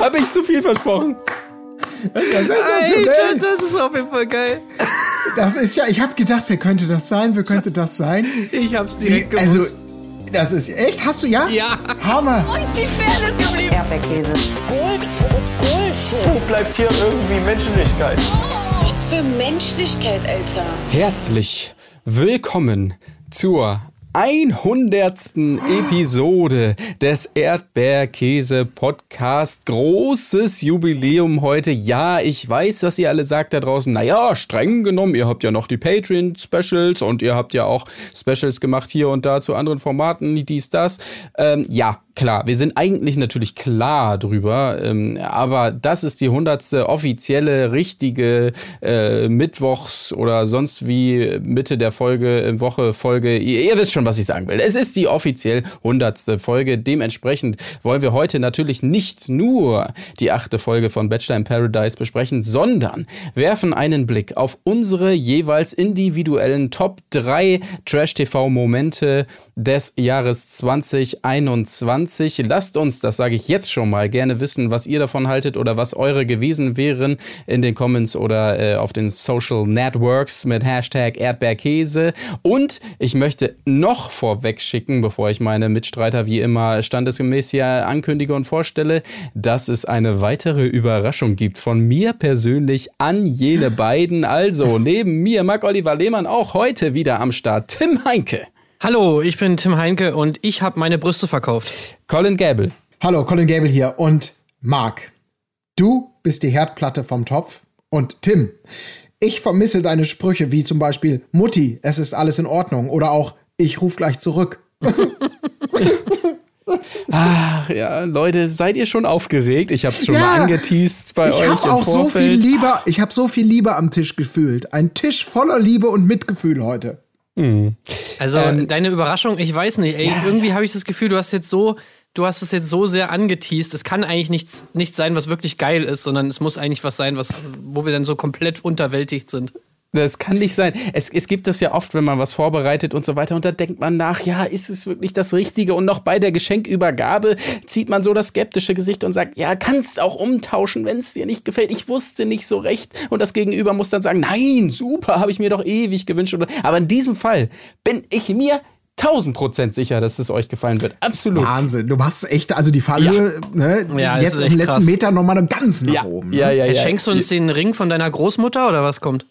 Hab ich zu viel versprochen? Das ist ja sensationell. Alter, das ist auf jeden Fall geil. Das ist ja, ich habe gedacht, wer könnte das sein? Wer könnte das sein? Ich hab's direkt Wie, gewusst. also, das ist echt, hast du ja? ja. Hammer. Wo ist die Fairness geblieben? Erdbeerkäse. Gold, Bullshit. Wo bleibt hier irgendwie Menschlichkeit? Was für Menschlichkeit, Alter. Herzlich willkommen zur 100. Episode des Erdbeerkäse Podcast. Großes Jubiläum heute. Ja, ich weiß, was ihr alle sagt da draußen. Naja, streng genommen, ihr habt ja noch die Patreon Specials und ihr habt ja auch Specials gemacht hier und da zu anderen Formaten, dies, das. Ähm, ja, klar, wir sind eigentlich natürlich klar drüber, ähm, aber das ist die hundertste offizielle, richtige äh, Mittwochs oder sonst wie Mitte der Folge, äh, Woche Folge. Ihr, ihr wisst schon, was ich sagen will. Es ist die offiziell hundertste Folge. Dementsprechend wollen wir heute natürlich nicht nur die achte Folge von Bachelor in Paradise besprechen, sondern werfen einen Blick auf unsere jeweils individuellen Top 3 Trash-TV-Momente des Jahres 2021. Lasst uns, das sage ich jetzt schon mal, gerne wissen, was ihr davon haltet oder was eure gewesen wären in den Comments oder äh, auf den Social Networks mit Hashtag Erdbeerkäse. Und ich möchte noch vorweg schicken, bevor ich meine Mitstreiter wie immer standesgemäß hier ankündige und vorstelle, dass es eine weitere Überraschung gibt von mir persönlich an jene beiden. Also neben mir Marc Oliver Lehmann auch heute wieder am Start Tim Heinke. Hallo, ich bin Tim Heinke und ich habe meine Brüste verkauft. Colin Gable. Hallo, Colin Gable hier und Marc. Du bist die Herdplatte vom Topf und Tim. Ich vermisse deine Sprüche wie zum Beispiel Mutti, es ist alles in Ordnung oder auch ich ruf gleich zurück. Ach ja, Leute, seid ihr schon aufgeregt? Ich habe es schon Ja, mal angeteased bei ich euch habe im auch so viel Vorfeld. Liebe, ich habe so viel Liebe am Tisch gefühlt. Ein Tisch voller Liebe und Mitgefühl heute. Also deine Überraschung, ich weiß nicht, ey, irgendwie habe ich das Gefühl, du hast jetzt so, du hast es jetzt so sehr angeteased. Es kann eigentlich nichts, nichts sein, was wirklich geil ist, sondern es muss eigentlich was sein, was, wo wir dann so komplett unterwältigt sind. Das kann nicht sein. Es, es gibt das ja oft, wenn man was vorbereitet und so weiter. Und da denkt man nach, ja, ist es wirklich das Richtige? Und noch bei der Geschenkübergabe zieht man so das skeptische Gesicht und sagt, ja, kannst auch umtauschen, wenn es dir nicht gefällt. Ich wusste nicht so recht. Und das Gegenüber muss dann sagen, nein, super, habe ich mir doch ewig gewünscht. Aber in diesem Fall bin ich mir tausend Prozent sicher, dass es euch gefallen wird. Absolut. Wahnsinn, du machst echt, also die Fallhöhe, ne, Ja, das jetzt im letzten krass. Meter nochmal ganz nach Ja, oben. ne? ja, ja, ja. Schenkst du uns den Ring von deiner Großmutter oder was kommt?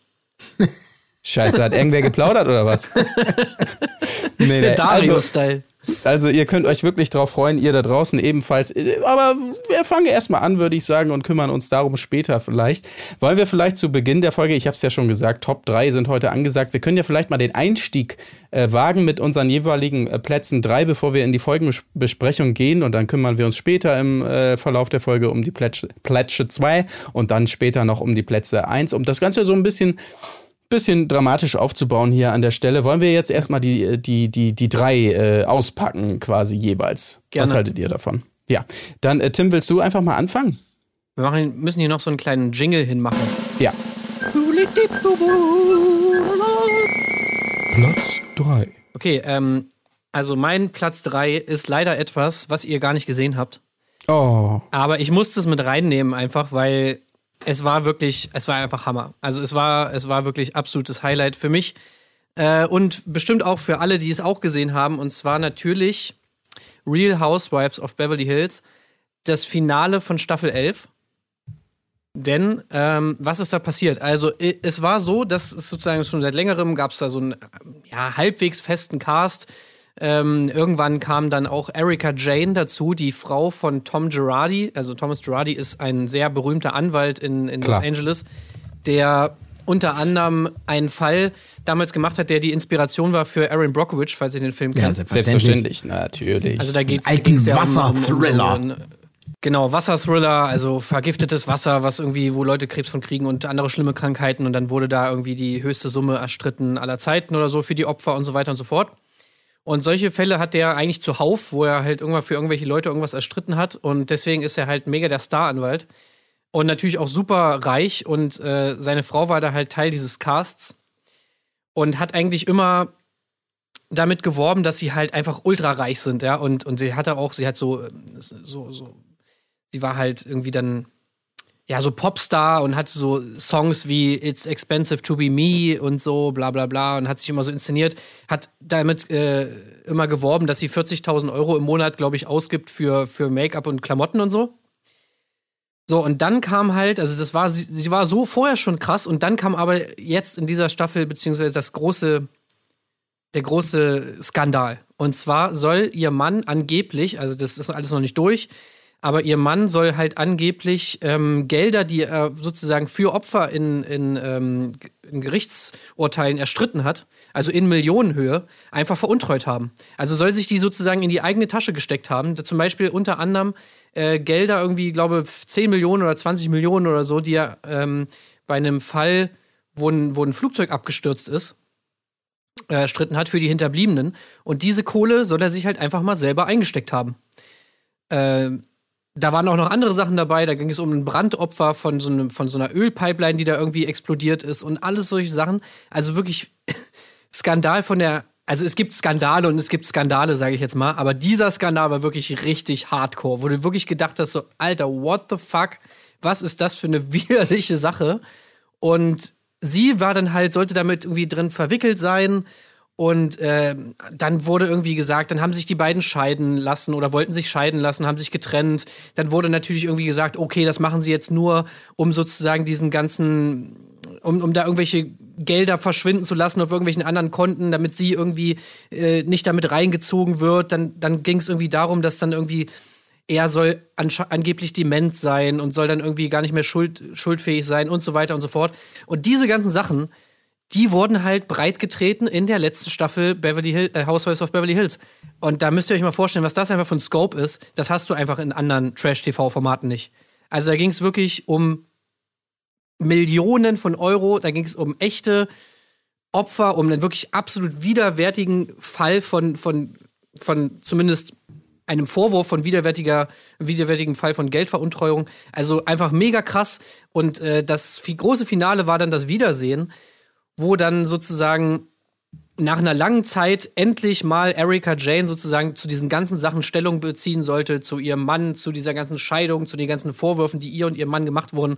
Scheiße, hat irgendwer geplaudert oder was? nee, nee. Also, Dario-Style. Also ihr könnt euch wirklich drauf freuen, ihr da draußen ebenfalls. Aber wir fangen erstmal an, würde ich sagen, und kümmern uns darum später vielleicht. Wollen wir vielleicht zu Beginn der Folge, ich habe es ja schon gesagt, Top 3 sind heute angesagt. Wir können ja vielleicht mal den Einstieg äh, wagen mit unseren jeweiligen äh, Plätzen 3, bevor wir in die Folgenbesprechung gehen. Und dann kümmern wir uns später im äh, Verlauf der Folge um die Plätsche 2 und dann später noch um die Plätze 1, um das Ganze so ein bisschen bisschen dramatisch aufzubauen hier an der Stelle. Wollen wir jetzt erstmal die, die, die, die drei äh, auspacken, quasi jeweils? Gerne. Was haltet ihr davon? Ja. Dann, äh, Tim, willst du einfach mal anfangen? Wir machen, müssen hier noch so einen kleinen Jingle hinmachen. Ja. Platz 3. Okay, ähm, also mein Platz 3 ist leider etwas, was ihr gar nicht gesehen habt. Oh. Aber ich musste es mit reinnehmen, einfach weil es war wirklich, es war einfach Hammer. Also es war, es war wirklich absolutes Highlight für mich äh, und bestimmt auch für alle, die es auch gesehen haben. Und zwar natürlich Real Housewives of Beverly Hills, das Finale von Staffel 11. Denn ähm, was ist da passiert? Also es war so, dass es sozusagen schon seit längerem gab es da so einen ja, halbwegs festen Cast. Ähm, irgendwann kam dann auch Erika Jane dazu, die Frau von Tom Girardi. Also Thomas Girardi ist ein sehr berühmter Anwalt in, in Los. Angeles, der unter anderem einen Fall damals gemacht hat, der die Inspiration war für Aaron Brockovich, falls ihr den Film kennt. Selbstverständlich, natürlich. Also da alten ging's ja um- Wasserthriller. Um, um, so, genau, Wasserthriller, also vergiftetes Wasser, was irgendwie, wo Leute Krebs von kriegen und andere schlimme Krankheiten und dann wurde da irgendwie die höchste Summe erstritten aller Zeiten oder so für die Opfer und so weiter und so fort. Und solche Fälle hat der eigentlich zuhauf, wo er halt irgendwann für irgendwelche Leute irgendwas erstritten hat. Und deswegen ist er halt mega der Staranwalt. Und natürlich auch super reich. Und äh, seine Frau war da halt Teil dieses Casts. Und hat eigentlich immer damit geworben, dass sie halt einfach ultra reich sind, ja. Und, und sie hatte auch, sie hat so, äh, so, so, sie war halt irgendwie dann, ja, so Popstar und hat so Songs wie It's Expensive to be Me und so, bla bla bla, und hat sich immer so inszeniert, hat damit äh, immer geworben, dass sie 40.000 Euro im Monat, glaube ich, ausgibt für, für Make-up und Klamotten und so. So, und dann kam halt, also das war, sie, sie war so vorher schon krass, und dann kam aber jetzt in dieser Staffel, beziehungsweise das große, der große Skandal. Und zwar soll ihr Mann angeblich, also das ist alles noch nicht durch, aber ihr Mann soll halt angeblich ähm, Gelder, die er sozusagen für Opfer in, in, ähm, in Gerichtsurteilen erstritten hat, also in Millionenhöhe, einfach veruntreut haben. Also soll sich die sozusagen in die eigene Tasche gesteckt haben. Zum Beispiel unter anderem äh, Gelder, irgendwie, glaube 10 Millionen oder 20 Millionen oder so, die er ähm, bei einem Fall, wo ein, wo ein Flugzeug abgestürzt ist, äh, erstritten hat für die Hinterbliebenen. Und diese Kohle soll er sich halt einfach mal selber eingesteckt haben. Äh, da waren auch noch andere Sachen dabei. Da ging es um ein Brandopfer von so, einem, von so einer Ölpipeline, die da irgendwie explodiert ist und alles solche Sachen. Also wirklich Skandal von der. Also es gibt Skandale und es gibt Skandale, sage ich jetzt mal. Aber dieser Skandal war wirklich richtig hardcore, wo du wirklich gedacht hast, so, Alter, what the fuck? Was ist das für eine widerliche Sache? Und sie war dann halt, sollte damit irgendwie drin verwickelt sein. Und äh, dann wurde irgendwie gesagt, dann haben sich die beiden scheiden lassen oder wollten sich scheiden lassen, haben sich getrennt. Dann wurde natürlich irgendwie gesagt, okay, das machen sie jetzt nur, um sozusagen diesen ganzen, um, um da irgendwelche Gelder verschwinden zu lassen auf irgendwelchen anderen Konten, damit sie irgendwie äh, nicht damit reingezogen wird. Dann, dann ging es irgendwie darum, dass dann irgendwie er soll angeblich dement sein und soll dann irgendwie gar nicht mehr schuld, schuldfähig sein und so weiter und so fort. Und diese ganzen Sachen, die wurden halt breitgetreten in der letzten Staffel Beverly Hill, äh, Housewives of Beverly Hills. Und da müsst ihr euch mal vorstellen, was das einfach von Scope ist. Das hast du einfach in anderen Trash-TV-Formaten nicht. Also da ging es wirklich um Millionen von Euro, da ging es um echte Opfer, um einen wirklich absolut widerwärtigen Fall von, von, von zumindest einem Vorwurf von widerwärtiger, widerwärtigen Fall von Geldveruntreuung. Also einfach mega krass. Und äh, das große Finale war dann das Wiedersehen wo dann sozusagen nach einer langen Zeit endlich mal Erika Jane sozusagen zu diesen ganzen Sachen Stellung beziehen sollte, zu ihrem Mann, zu dieser ganzen Scheidung, zu den ganzen Vorwürfen, die ihr und ihrem Mann gemacht wurden.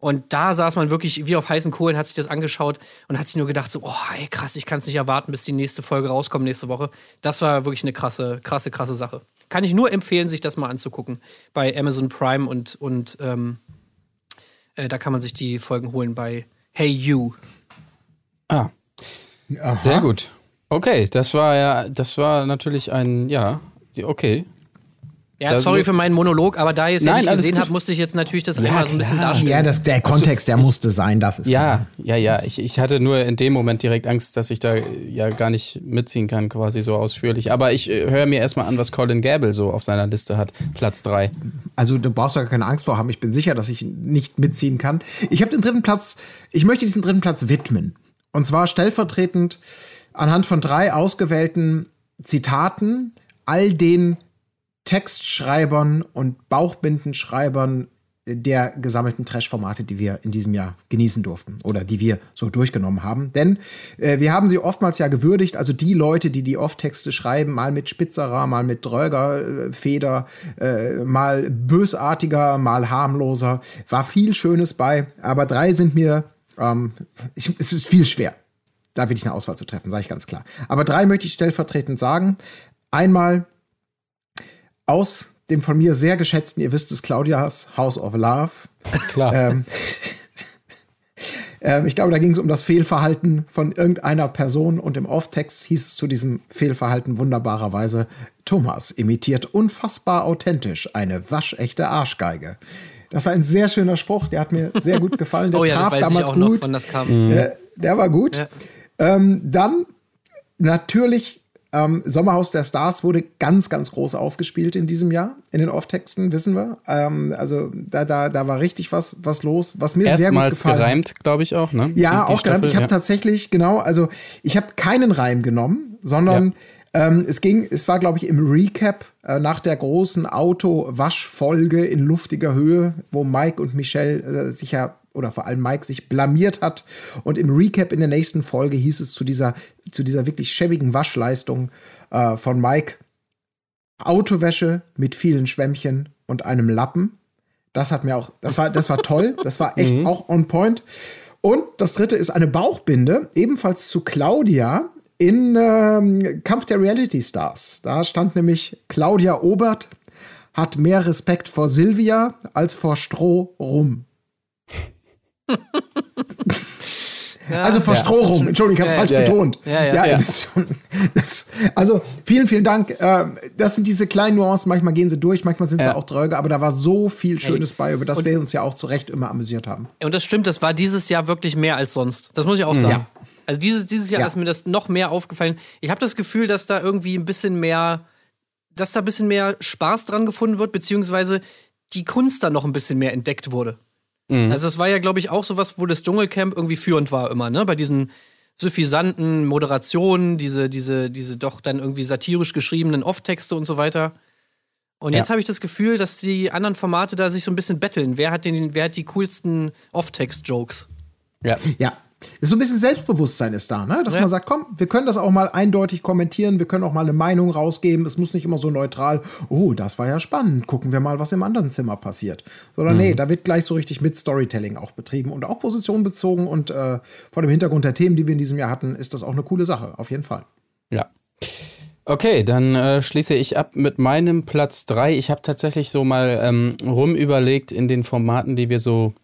Und da saß man wirklich wie auf heißen Kohlen, hat sich das angeschaut und hat sich nur gedacht, so, oh, ey, krass, ich kann es nicht erwarten, bis die nächste Folge rauskommt nächste Woche. Das war wirklich eine krasse, krasse, krasse Sache. Kann ich nur empfehlen, sich das mal anzugucken bei Amazon Prime und, und ähm, äh, da kann man sich die Folgen holen bei Hey You. Ah. Aha. Sehr gut. Okay, das war ja, das war natürlich ein, ja, okay. Ja, das sorry für meinen Monolog, aber da ihr es ja nicht gesehen habt, musste ich jetzt natürlich das ja, einmal so ein bisschen darstellen. Ja, das, der Kontext, der musste sein, das ist Ja, klar. ja, ja. Ich, ich hatte nur in dem Moment direkt Angst, dass ich da ja gar nicht mitziehen kann, quasi so ausführlich. Aber ich äh, höre mir erstmal an, was Colin Gable so auf seiner Liste hat. Platz 3. Also du brauchst ja keine Angst vor haben. Ich bin sicher, dass ich nicht mitziehen kann. Ich habe den dritten Platz, ich möchte diesen dritten Platz widmen. Und zwar stellvertretend anhand von drei ausgewählten Zitaten all den Textschreibern und Bauchbindenschreibern der gesammelten Trash-Formate, die wir in diesem Jahr genießen durften oder die wir so durchgenommen haben. Denn äh, wir haben sie oftmals ja gewürdigt, also die Leute, die die Off-Texte schreiben, mal mit spitzerer, mal mit dröger äh, Feder, äh, mal bösartiger, mal harmloser, war viel Schönes bei, aber drei sind mir ähm, ich, es ist viel schwer, da wirklich eine Auswahl zu treffen, sage ich ganz klar. Aber drei möchte ich stellvertretend sagen. Einmal aus dem von mir sehr geschätzten, ihr wisst es, Claudias House of Love. Klar. Ähm, ähm, ich glaube, da ging es um das Fehlverhalten von irgendeiner Person und im Off-Text hieß es zu diesem Fehlverhalten wunderbarerweise, Thomas imitiert unfassbar authentisch eine waschechte Arschgeige. Das war ein sehr schöner Spruch, der hat mir sehr gut gefallen. Der oh ja, traf damals gut. Noch, der, der, war gut. Ja. Ähm, dann natürlich ähm, Sommerhaus der Stars wurde ganz, ganz groß aufgespielt in diesem Jahr. In den Off-Texten, wissen wir. Ähm, also da, da, da war richtig was, was los, was mir Erstmals sehr gut gefallen gereimt, glaube ich auch, ne? Ja, die, die auch gereimt. Ich habe ja. tatsächlich, genau, also ich habe keinen Reim genommen, sondern ja. Ähm, es ging, es war, glaube ich, im Recap äh, nach der großen Auto-Waschfolge in luftiger Höhe, wo Mike und Michelle äh, sich ja oder vor allem Mike sich blamiert hat. Und im Recap in der nächsten Folge hieß es zu dieser, zu dieser wirklich schäbigen Waschleistung äh, von Mike, Autowäsche mit vielen Schwämmchen und einem Lappen. Das hat mir auch, das war, das war toll. Das war echt auch on point. Und das dritte ist eine Bauchbinde, ebenfalls zu Claudia in ähm, Kampf der Reality Stars. Da stand nämlich Claudia Obert hat mehr Respekt vor Silvia als vor Stroh rum. also vor Ja. Stroh rum. Entschuldigung, ich habe Ja, falsch ja, ja. betont. Ja, ja. Ja. schon. Das, also vielen, vielen Dank. Ähm, Das sind diese kleinen Nuancen. Manchmal gehen sie durch, manchmal sind sie Ja. auch dröge, aber da war so viel Schönes Ey. bei, über das Und- wir uns ja auch zu Recht immer amüsiert haben. Und das stimmt, das war dieses Jahr wirklich mehr als sonst. Das muss ich auch sagen. Ja. Also dieses, dieses Jahr Ja. ist mir das noch mehr aufgefallen. Ich habe das Gefühl, dass da irgendwie ein bisschen mehr, dass da ein bisschen mehr Spaß dran gefunden wird, beziehungsweise die Kunst da noch ein bisschen mehr entdeckt wurde. Also es war ja, glaube ich, auch sowas, wo das Dschungelcamp irgendwie führend war immer, ne? Bei diesen suffisanten Moderationen, diese, diese, diese doch dann irgendwie satirisch geschriebenen Off-Texte und so weiter. Und jetzt Ja. habe ich das Gefühl, dass die anderen Formate da sich so ein bisschen betteln. Wer hat den, wer hat die coolsten Off-Text-Jokes? Ja. Ja. So ein bisschen Selbstbewusstsein ist da, ne? Dass Ja. man sagt, komm, wir können das auch mal eindeutig kommentieren, wir können auch mal eine Meinung rausgeben. Es muss nicht immer so neutral, oh, das war ja spannend, gucken wir mal, was im anderen Zimmer passiert. Sondern nee, da wird gleich so richtig mit Storytelling auch betrieben und auch Position bezogen. Und äh, vor dem Hintergrund der Themen, die wir in diesem Jahr hatten, ist das auch eine coole Sache, auf jeden Fall. Ja. Okay, dann äh, schließe ich ab mit meinem Platz 3. Ich habe tatsächlich so mal ähm, rumüberlegt in den Formaten, die wir so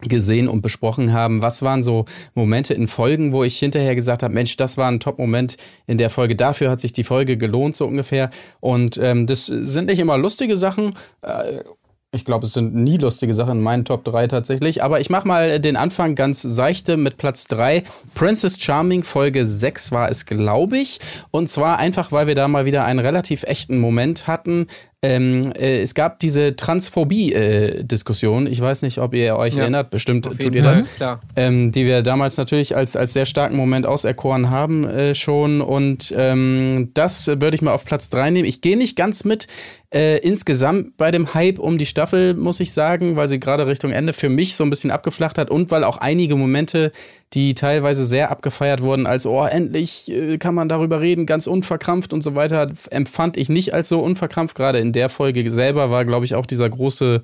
gesehen und besprochen haben. Was waren so Momente in Folgen, wo ich hinterher gesagt habe, Mensch, das war ein Top-Moment in der Folge. Dafür hat sich die Folge gelohnt, so ungefähr. Und ähm, das sind nicht immer lustige Sachen. Äh, ich glaube, es sind nie lustige Sachen in meinen Top 3 tatsächlich. Aber ich mache mal den Anfang ganz seichte mit Platz 3. Princess Charming Folge 6 war es, glaube ich. Und zwar einfach, weil wir da mal wieder einen relativ echten Moment hatten. Ähm, äh, es gab diese Transphobie-Diskussion. ich weiß nicht, ob ihr euch Ja. erinnert. Bestimmt tut ihr das klar. ähm, die wir damals natürlich als, als sehr starken Moment auserkoren haben äh, schon. Und ähm, das würde ich mal auf Platz 3 nehmen. Ich gehe nicht ganz mit äh, insgesamt bei dem Hype um die Staffel, muss ich sagen, weil sie gerade Richtung Ende für mich so ein bisschen abgeflacht hat und weil auch einige Momente, die teilweise sehr abgefeiert wurden, als, oh, endlich äh, kann man darüber reden, ganz unverkrampft und so weiter, empfand ich nicht als so unverkrampft. Gerade in der Folge selber war, glaube ich, auch dieser große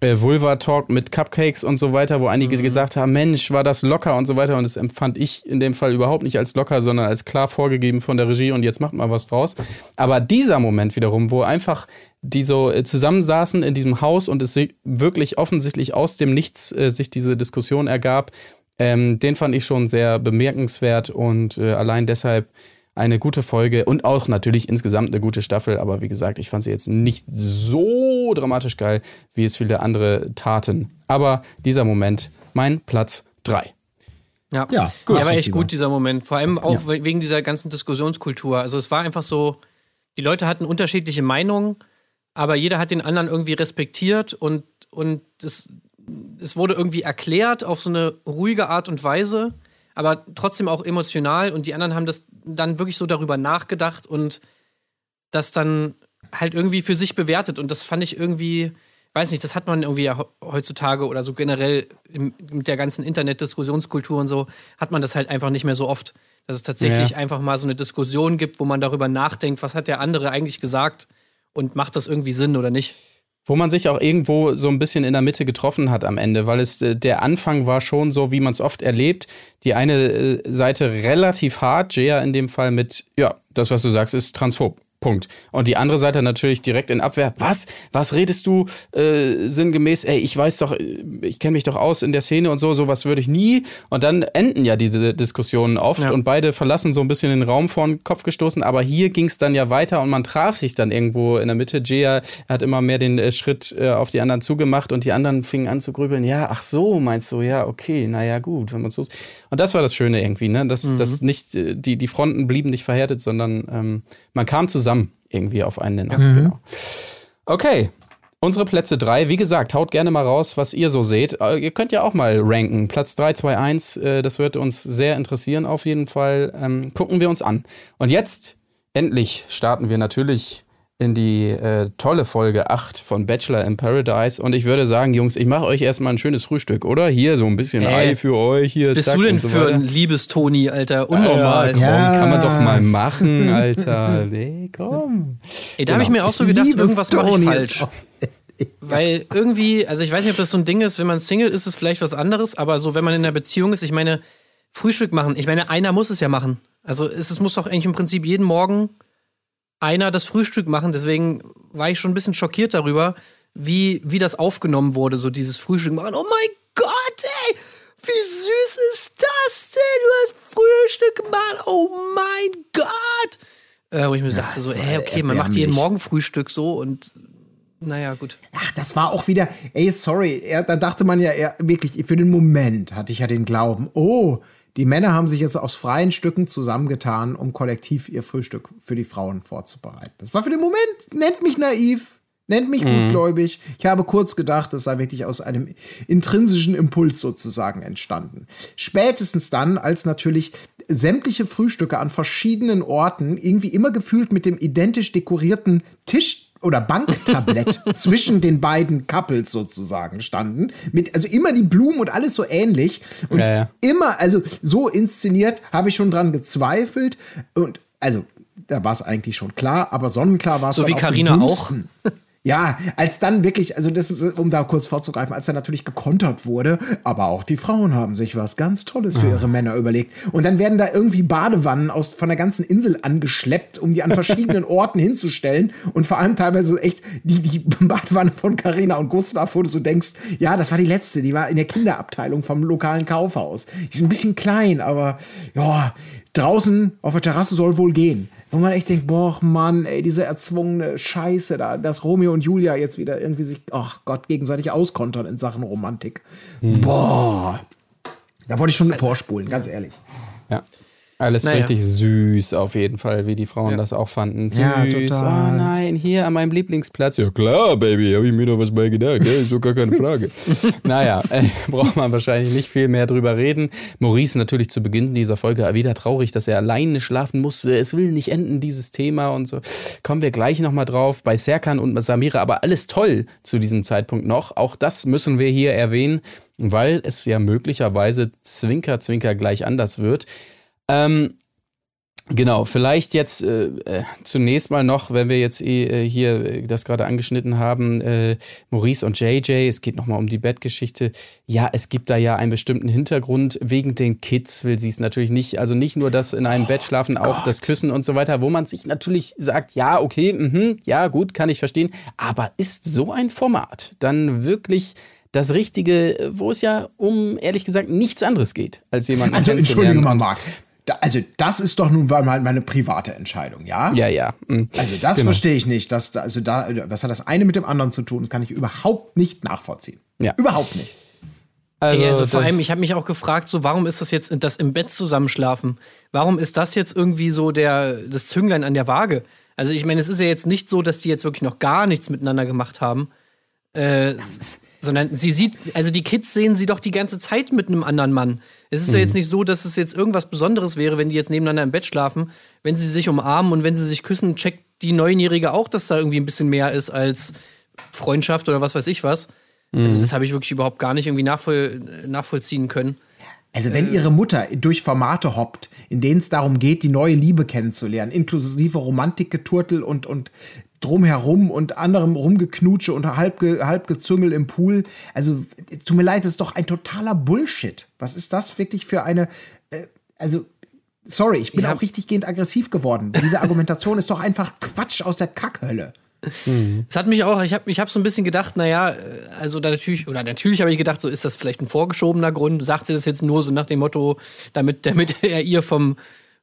äh, Vulva-Talk mit Cupcakes und so weiter, wo einige gesagt haben, Mensch, war das locker und so weiter. Und das empfand ich in dem Fall überhaupt nicht als locker, sondern als klar vorgegeben von der Regie und jetzt macht mal was draus. Aber dieser Moment wiederum, wo einfach die so äh, zusammensaßen in diesem Haus und es sich wirklich offensichtlich aus dem Nichts äh, sich diese Diskussion ergab, ähm, den fand ich schon sehr bemerkenswert und äh, allein deshalb eine gute Folge und auch natürlich insgesamt eine gute Staffel, aber wie gesagt, ich fand sie jetzt nicht so dramatisch geil, wie es viele andere taten. Aber dieser Moment, mein Platz 3. Ja, Ja, gut. Der war echt gut, dieser Moment. Vor allem auch we- wegen dieser ganzen Diskussionskultur. Also es war einfach so, die Leute hatten unterschiedliche Meinungen, aber jeder hat den anderen irgendwie respektiert und, und es, es wurde irgendwie erklärt auf so eine ruhige Art und Weise, aber trotzdem auch emotional und die anderen haben das dann wirklich so darüber nachgedacht und das dann halt irgendwie für sich bewertet und das fand ich irgendwie, weiß nicht, das hat man irgendwie ja he- heutzutage oder so generell im, mit der ganzen Internetdiskussionskultur und so, hat man das halt einfach nicht mehr so oft, dass es tatsächlich Ja. einfach mal so eine Diskussion gibt, wo man darüber nachdenkt, was hat der andere eigentlich gesagt und macht das irgendwie Sinn oder nicht. Wo man sich auch irgendwo so ein bisschen in der Mitte getroffen hat am Ende, weil es äh, der Anfang war schon so, wie man es oft erlebt. Die eine äh, Seite relativ hart, Jaya in dem Fall mit, ja, das, was du sagst, ist transphob. Punkt. Und die andere Seite natürlich direkt in Abwehr. Was? Was redest du äh, sinngemäß? Ey, ich weiß doch, äh, ich kenne mich doch aus in der Szene und so, sowas würde ich nie. Und dann enden ja diese Diskussionen oft Ja. und beide verlassen so ein bisschen den Raum vor den Kopf gestoßen. Aber hier ging es dann ja weiter und man traf sich dann irgendwo in der Mitte. Jaya hat immer mehr den äh, Schritt äh, auf die anderen zugemacht und die anderen fingen an zu grübeln. Ja, ach so, meinst du? Ja, okay, naja, gut, wenn man so. Und das war das Schöne irgendwie, ne? Dass, dass nicht äh, die, die Fronten blieben nicht verhärtet, sondern ähm, man kam zusammen irgendwie auf einen Nenner. Genau. Okay. Unsere Plätze drei, wie gesagt, haut gerne mal raus, was ihr so seht. Äh, Ihr könnt ja auch mal ranken. Platz 3, 2, 1, äh, das würde uns sehr interessieren auf jeden Fall. Ähm, gucken wir uns an. Und jetzt, endlich, starten wir natürlich in die äh, tolle Folge 8 von Bachelor in Paradise. Und ich würde sagen, Jungs, ich mache euch erstmal ein schönes Frühstück, oder? Hier so ein bisschen Äh, Ei für euch. Hier, Bist zack, du denn und so für weiter. ein Liebestoni, Alter? Unnormal. Ja, komm, Ja. kann man doch mal machen, Alter. Nee, komm. Ey, da habe ich mir auch so gedacht, irgendwas mache ich falsch. Weil irgendwie, also ich weiß nicht, ob das so ein Ding ist, wenn man Single ist, ist es vielleicht was anderes, aber so, wenn man in einer Beziehung ist, ich meine, Frühstück machen, ich meine, einer muss es ja machen. Also es, es muss doch eigentlich im Prinzip jeden Morgen einer das Frühstück machen, deswegen war ich schon ein bisschen schockiert darüber, wie, wie das aufgenommen wurde, so dieses Frühstück machen. Oh mein Gott, ey! Wie süß ist das denn? Du hast Frühstück gemacht. Oh mein Gott! Äh, wo ich mir dachte so, ey, okay, man macht jeden. Morgen Frühstück so und naja, gut. Ach, das war auch wieder, ey, sorry, er, da dachte man ja er, wirklich, für den Moment hatte ich ja den Glauben, oh, die Männer haben sich jetzt aus freien Stücken zusammengetan, um kollektiv ihr Frühstück für die Frauen vorzubereiten. Das war für den Moment, nennt mich naiv, nennt mich gutgläubig. Ich habe kurz gedacht, es sei wirklich aus einem intrinsischen Impuls sozusagen entstanden. Spätestens dann, als natürlich sämtliche Frühstücke an verschiedenen Orten irgendwie immer gefühlt mit dem identisch dekorierten Tisch oder Banktablett zwischen den beiden Couples sozusagen standen. Mit, also immer die Blumen und alles so ähnlich. Und Ja, ja. immer, also so inszeniert, habe ich schon dran gezweifelt. Und also, da war es eigentlich schon klar, aber sonnenklar war es So wie Carina auch. Ja, als dann wirklich, also das ist, um da kurz vorzugreifen, als dann natürlich gekontert wurde, aber auch die Frauen haben sich was ganz Tolles für ihre Männer überlegt. Und dann werden da irgendwie Badewannen aus, von der ganzen Insel angeschleppt, um die an verschiedenen Orten hinzustellen. Und vor allem teilweise echt die, die Badewanne von Carina und Gustav, wo du so denkst, ja, das war die letzte, die war in der Kinderabteilung vom lokalen Kaufhaus. Die ist ein bisschen klein, aber ja, draußen auf der Terrasse soll wohl gehen. Wo man echt denkt, boah, Mann, ey, diese erzwungene Scheiße da, dass Romeo und Julia jetzt wieder irgendwie sich, ach Gott, gegenseitig auskontern in Sachen Romantik. Boah. Da wollte ich schon vorspulen, ganz ehrlich. Ja. Alles Naja. richtig süß auf jeden Fall, wie die Frauen das auch fanden. Süß. Ja, total. Oh nein, hier an meinem Lieblingsplatz. Ja klar, Baby, habe ich mir doch was bei gedacht. Ja, ist doch gar keine Frage. naja, äh, braucht man wahrscheinlich nicht viel mehr drüber reden. Maurice natürlich zu Beginn dieser Folge wieder traurig, dass er alleine schlafen musste. Es will nicht enden, dieses Thema und so. Kommen wir gleich nochmal drauf. Bei Serkan und Samira, aber alles toll zu diesem Zeitpunkt noch. Auch das müssen wir hier erwähnen, weil es ja möglicherweise zwinker, zwinker gleich anders wird. Ähm, genau, vielleicht jetzt äh, äh, zunächst mal noch, wenn wir jetzt eh, äh, hier äh, das gerade angeschnitten haben, äh, Maurice und JJ, es geht nochmal um die Bettgeschichte. Ja, es gibt da ja einen bestimmten Hintergrund. Wegen den Kids will sie es natürlich nicht. Also nicht nur das in einem Bett schlafen, auch das Küssen und so weiter, wo man sich natürlich sagt, ja, okay, mhm, ja, gut, kann ich verstehen. Aber ist so ein Format dann wirklich das Richtige, wo es ja um, ehrlich gesagt, nichts anderes geht, als jemanden Also. Entschuldigung mal, Marc. Da, also, das ist doch nun mal meine private Entscheidung, ja? Ja, ja. mm. Also, das Genau. verstehe ich nicht. Das, also, da, was hat das eine mit dem anderen zu tun? Das kann ich überhaupt nicht nachvollziehen. Ja. Überhaupt nicht. Also, Ey, also vor das- allem, ich habe mich auch gefragt, so warum ist das jetzt das im Bett zusammenschlafen? Warum ist das jetzt irgendwie so der das Zünglein an der Waage? Also ich meine, es ist ja jetzt nicht so, dass die jetzt wirklich noch gar nichts miteinander gemacht haben, äh, sondern sie sieht, also die Kids sehen sie doch die ganze Zeit mit einem anderen Mann. Es ist ja Mhm. jetzt nicht so, dass es jetzt irgendwas Besonderes wäre, wenn die jetzt nebeneinander im Bett schlafen, wenn sie sich umarmen und wenn sie sich küssen, checkt die Neunjährige auch, dass da irgendwie ein bisschen mehr ist als Freundschaft oder was weiß ich was. Also Mhm. das habe ich wirklich überhaupt gar nicht irgendwie nachvoll, nachvollziehen können. Also, wenn ihre Mutter durch Formate hoppt, in denen es darum geht, die neue Liebe kennenzulernen, inklusive Romantikgeturtel und, und drumherum und anderem Rumgeknutsche und halbge, halbgezüngel im Pool. Also, tut mir leid, das ist doch ein totaler Bullshit. Was ist das wirklich für eine. Äh, also, sorry, ich bin Ja. auch richtiggehend aggressiv geworden. Diese Argumentation ist doch einfach Quatsch aus der Kackhölle. Es hat mich auch, ich habe ich hab so ein bisschen gedacht, naja, äh, also da natürlich, oder natürlich habe ich gedacht, so ist das vielleicht ein vorgeschobener Grund. Sagt sie das jetzt nur so nach dem Motto, damit, damit er ihr vom,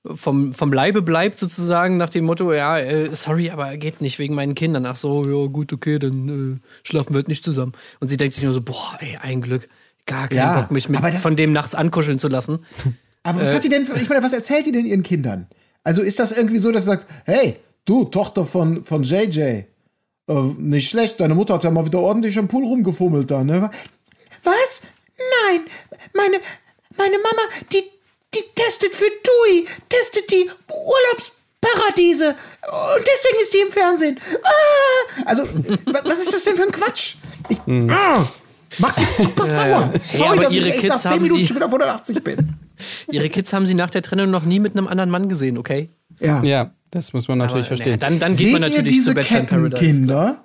vom, vom Leibe bleibt, sozusagen, nach dem Motto, ja, äh, sorry, aber geht nicht wegen meinen Kindern. Ach so, ja, gut, okay, dann äh, schlafen wir halt nicht zusammen. Und sie denkt sich nur so, boah, ey, ein Glück. Gar keinen Ja, Bock, mich mit, von dem nachts ankuscheln zu lassen. Aber was hat die denn, ich meine, was erzählt die denn ihren Kindern? Also ist das irgendwie so, dass sie sagt, hey, du, Tochter von, von JJ, äh, nicht schlecht, deine Mutter hat ja mal wieder ordentlich am Pool rumgefummelt da, ne? Was? Nein, meine, meine Mama, die, die testet für TUI, testet die Paradiese und deswegen ist die im Fernsehen. Ah! Also, wa- was ist das denn für ein Quatsch? Ich, ah, macht mich super sauer. Sorry, aber dass ihre ich echt Kids nach 10 haben Minuten sie- schon wieder auf 180 bin. Ihre Kids haben sie nach der Trennung noch nie mit einem anderen Mann gesehen, okay? Ja. Ja, das muss man natürlich Aber, verstehen. naja, dann, dann geht man ihr natürlich diese zu Bachelor in Paradise. Kettenkinder?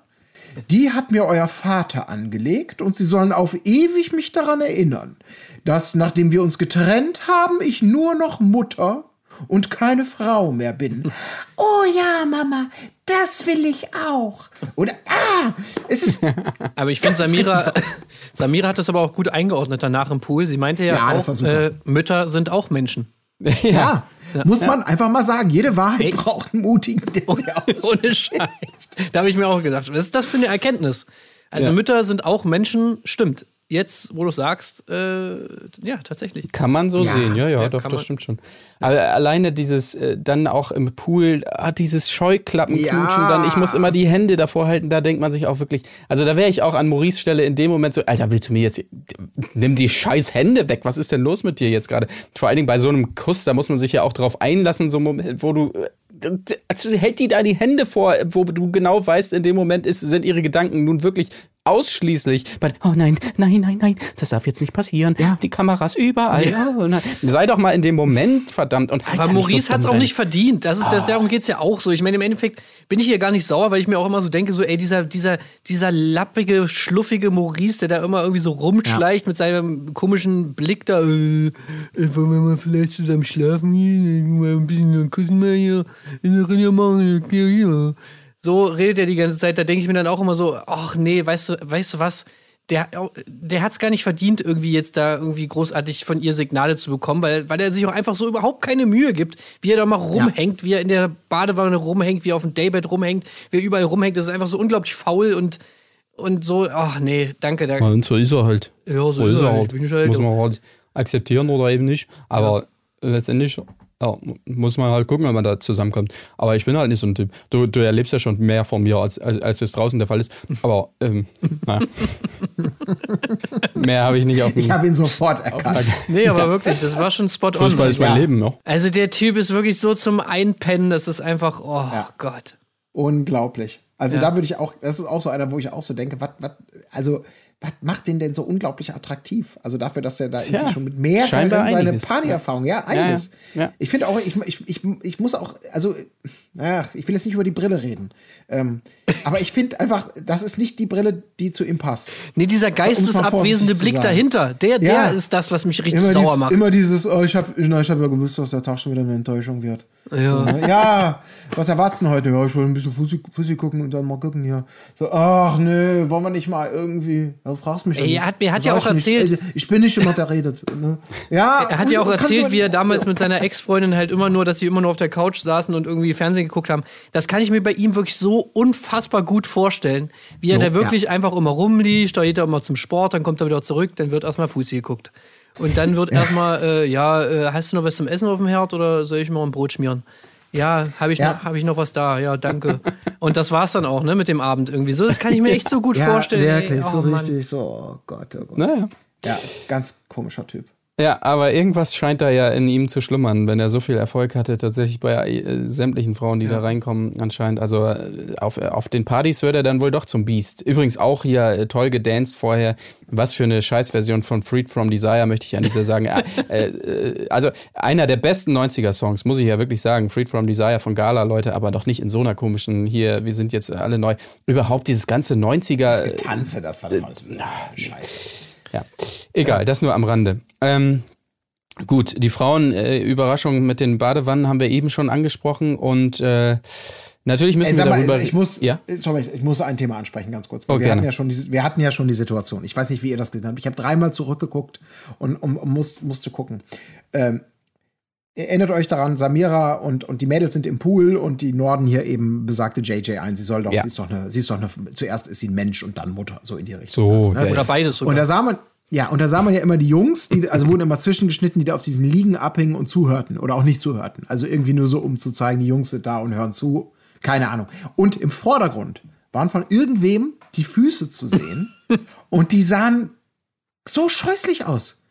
Die hat mir euer Vater angelegt und sie sollen auf ewig mich daran erinnern, dass nachdem wir uns getrennt haben, ich nur noch Mutter und keine Frau mehr bin. Oh ja, Mama, das will ich auch. Oder ah, es ist Aber ich finde, Samira, Samira hat das aber auch gut eingeordnet danach im Pool. Sie meinte ja, Ja, auch, äh, Mütter sind auch Menschen. ja, muss man einfach mal sagen. Jede Wahrheit Ey. braucht einen mutigen, der sie aus. Ohne Scheiß. Da habe ich mir auch gedacht, was ist das für eine Erkenntnis? Also Ja. Mütter sind auch Menschen, stimmt. Jetzt, wo du sagst, äh, ja, tatsächlich. Kann man so Ja. sehen, ja, ja, Ja, doch, das man. stimmt schon. Aber alleine dieses, äh, dann auch im Pool, ah, dieses Scheuklappenknutschen, Ja. dann, ich muss immer die Hände davor halten, da denkt man sich auch wirklich, also da wäre ich auch an Maurice Stelle in dem Moment so, Alter, willst du mir jetzt, nimm die scheiß Hände weg, was ist denn los mit dir jetzt gerade? Vor allen Dingen bei so einem Kuss, da muss man sich ja auch drauf einlassen, so ein Moment, wo du, äh, also hält die da die Hände vor, wo du genau weißt, in dem Moment ist, sind ihre Gedanken nun wirklich ausschließlich bei, oh nein, nein, nein, nein, das darf jetzt nicht passieren. Ja. Die Kameras überall. Ja. oh nein. Sei doch mal in dem Moment, verdammt. Und halt Aber Maurice so hat es auch nicht verdient. Das ist, das, darum geht's ja auch so. Ich meine, im Endeffekt bin ich hier gar nicht sauer, weil ich mir auch immer so denke, so, ey, dieser, dieser, dieser lappige, schluffige Maurice, der da immer irgendwie so rumschleicht mit seinem komischen Blick da, äh, äh, wollen wir mal vielleicht zusammen schlafen hier, mal ein bisschen küssen mal hier, in der machen, ja, ja. So redet er die ganze Zeit, da denke ich mir dann auch immer so, ach nee, weißt du, weißt du was? Der, der hat es gar nicht verdient, irgendwie jetzt da irgendwie großartig von ihr Signale zu bekommen, weil, weil er sich auch einfach so überhaupt keine Mühe gibt, wie er da mal rumhängt, wie er in der Badewanne rumhängt, wie er auf dem Daybed rumhängt, wie er überall rumhängt. Das ist einfach so unglaublich faul und, und so, ach nee, danke. Da, Ja, und so ist er halt. Ja, so ist er halt. Bin ich halt. Muss man halt akzeptieren oder eben nicht. Aber letztendlich ja, muss man halt gucken, wenn man da zusammenkommt. Aber ich bin halt nicht so ein Typ. Du, du erlebst ja schon mehr von mir, als, als, als es draußen der Fall ist. Aber ähm, naja. mehr habe ich nicht auf dem Ich habe ihn sofort erkannt. nee, aber wirklich, das war schon spot on. Fußball ist mein Ja. Leben noch. Also der Typ ist wirklich so zum Einpennen, das ist einfach, oh Gott. Unglaublich. Also Ja. da würde ich auch, das ist auch so einer, wo ich auch so denke, was, was, also, was macht den denn so unglaublich attraktiv? Also dafür, dass er da Tja, irgendwie schon mit scheinbar seine. Partyerfahrung, ja, einiges. Ja, ja. Ich finde auch, ich, ich, ich, ich muss auch, also, ach, ich will jetzt nicht über die Brille reden. Ähm, aber ich finde einfach, das ist nicht die Brille, die zu ihm passt. Nee, dieser es mal geistesabwesende Blick dahinter, der, der Ja. ist das, was mich richtig Immer, sauer dies, macht. immer dieses, oh, ich habe ich hab ja gewusst, dass der Tag schon wieder eine Enttäuschung wird. Ja. Ne? ja, was erwartest du denn heute? Ja, ich wollte ein bisschen Fussi, Fussi gucken und dann mal gucken hier. So, ach nee, wollen wir nicht mal irgendwie. Du fragst mich Ey, nicht. er hat- er hat ja auch nicht. erzählt- Ey, Ich bin nicht jemand, der redet. Ne? Ja, Er hat ja auch erzählt, wie er damals mit seiner Ex-Freundin halt immer nur, dass sie immer nur auf der Couch saßen und irgendwie Fernsehen geguckt haben. Das kann ich mir bei ihm wirklich so unfassbar gut vorstellen, wie er da wirklich einfach immer rumliegt, da geht er immer zum Sport, dann kommt er wieder zurück, dann wird erstmal Fußi geguckt. Und dann wird erstmal, äh, ja, äh, hast du noch was zum Essen auf dem Herd oder soll ich mal ein Brot schmieren? Ja, habe ich, Ja. noch hab ich noch was da? Ja, danke. Und das war's dann auch, ne, mit dem Abend irgendwie. So, das kann ich mir echt so gut ja, vorstellen. Wirklich, ey. so Oh, Mann. richtig, so, oh Gott, oh Gott. Naja. Ja, ganz komischer Typ. Ja, aber irgendwas scheint da ja in ihm zu schlummern, wenn er so viel Erfolg hatte, tatsächlich bei äh, sämtlichen Frauen, die da reinkommen, anscheinend. Also äh, auf, auf den Partys wird er dann wohl doch zum Beast. Übrigens auch hier äh, toll gedanced vorher. Was für eine Scheißversion von Freed from Desire, möchte ich an dieser sagen. äh, äh, also einer der besten 90er-Songs, muss ich ja wirklich sagen. Freed from Desire von Gala, Leute, aber doch nicht in so einer komischen, hier, wir sind jetzt alle neu. Überhaupt dieses ganze 90er. Tanze, das war doch alles. Scheiße. Ja, egal, das nur am Rande. Ähm, gut, die Frauen-Überraschung mit den Badewannen haben wir eben schon angesprochen und äh, natürlich müssen Ey, wir sag mal, darüber. ich muss, ja? sorry, ich muss ein Thema ansprechen, ganz kurz. Oh, wir, gerne. hatten ja schon diese, wir hatten ja schon die Situation. Ich weiß nicht, wie ihr das gesehen habt. Ich habe dreimal zurückgeguckt und, und muss, musste gucken. Ähm, erinnert euch daran, Samira und, und die Mädels sind im Pool und die Norden hier eben besagte JJ ein. Sie soll doch, Ja. sie ist doch eine, sie ist doch eine, zuerst ist sie ein Mensch und dann Mutter, so in die Richtung. So, Also, ne? Oder beides sogar. Und da sah man, ja, und da sah man ja immer die Jungs, die, also wurden immer zwischengeschnitten, die da auf diesen Liegen abhingen und zuhörten oder auch nicht zuhörten. Also irgendwie nur so, um zu zeigen, die Jungs sind da und hören zu. Keine Ahnung. Und im Vordergrund waren von irgendwem die Füße zu sehen und die sahen so scheußlich aus.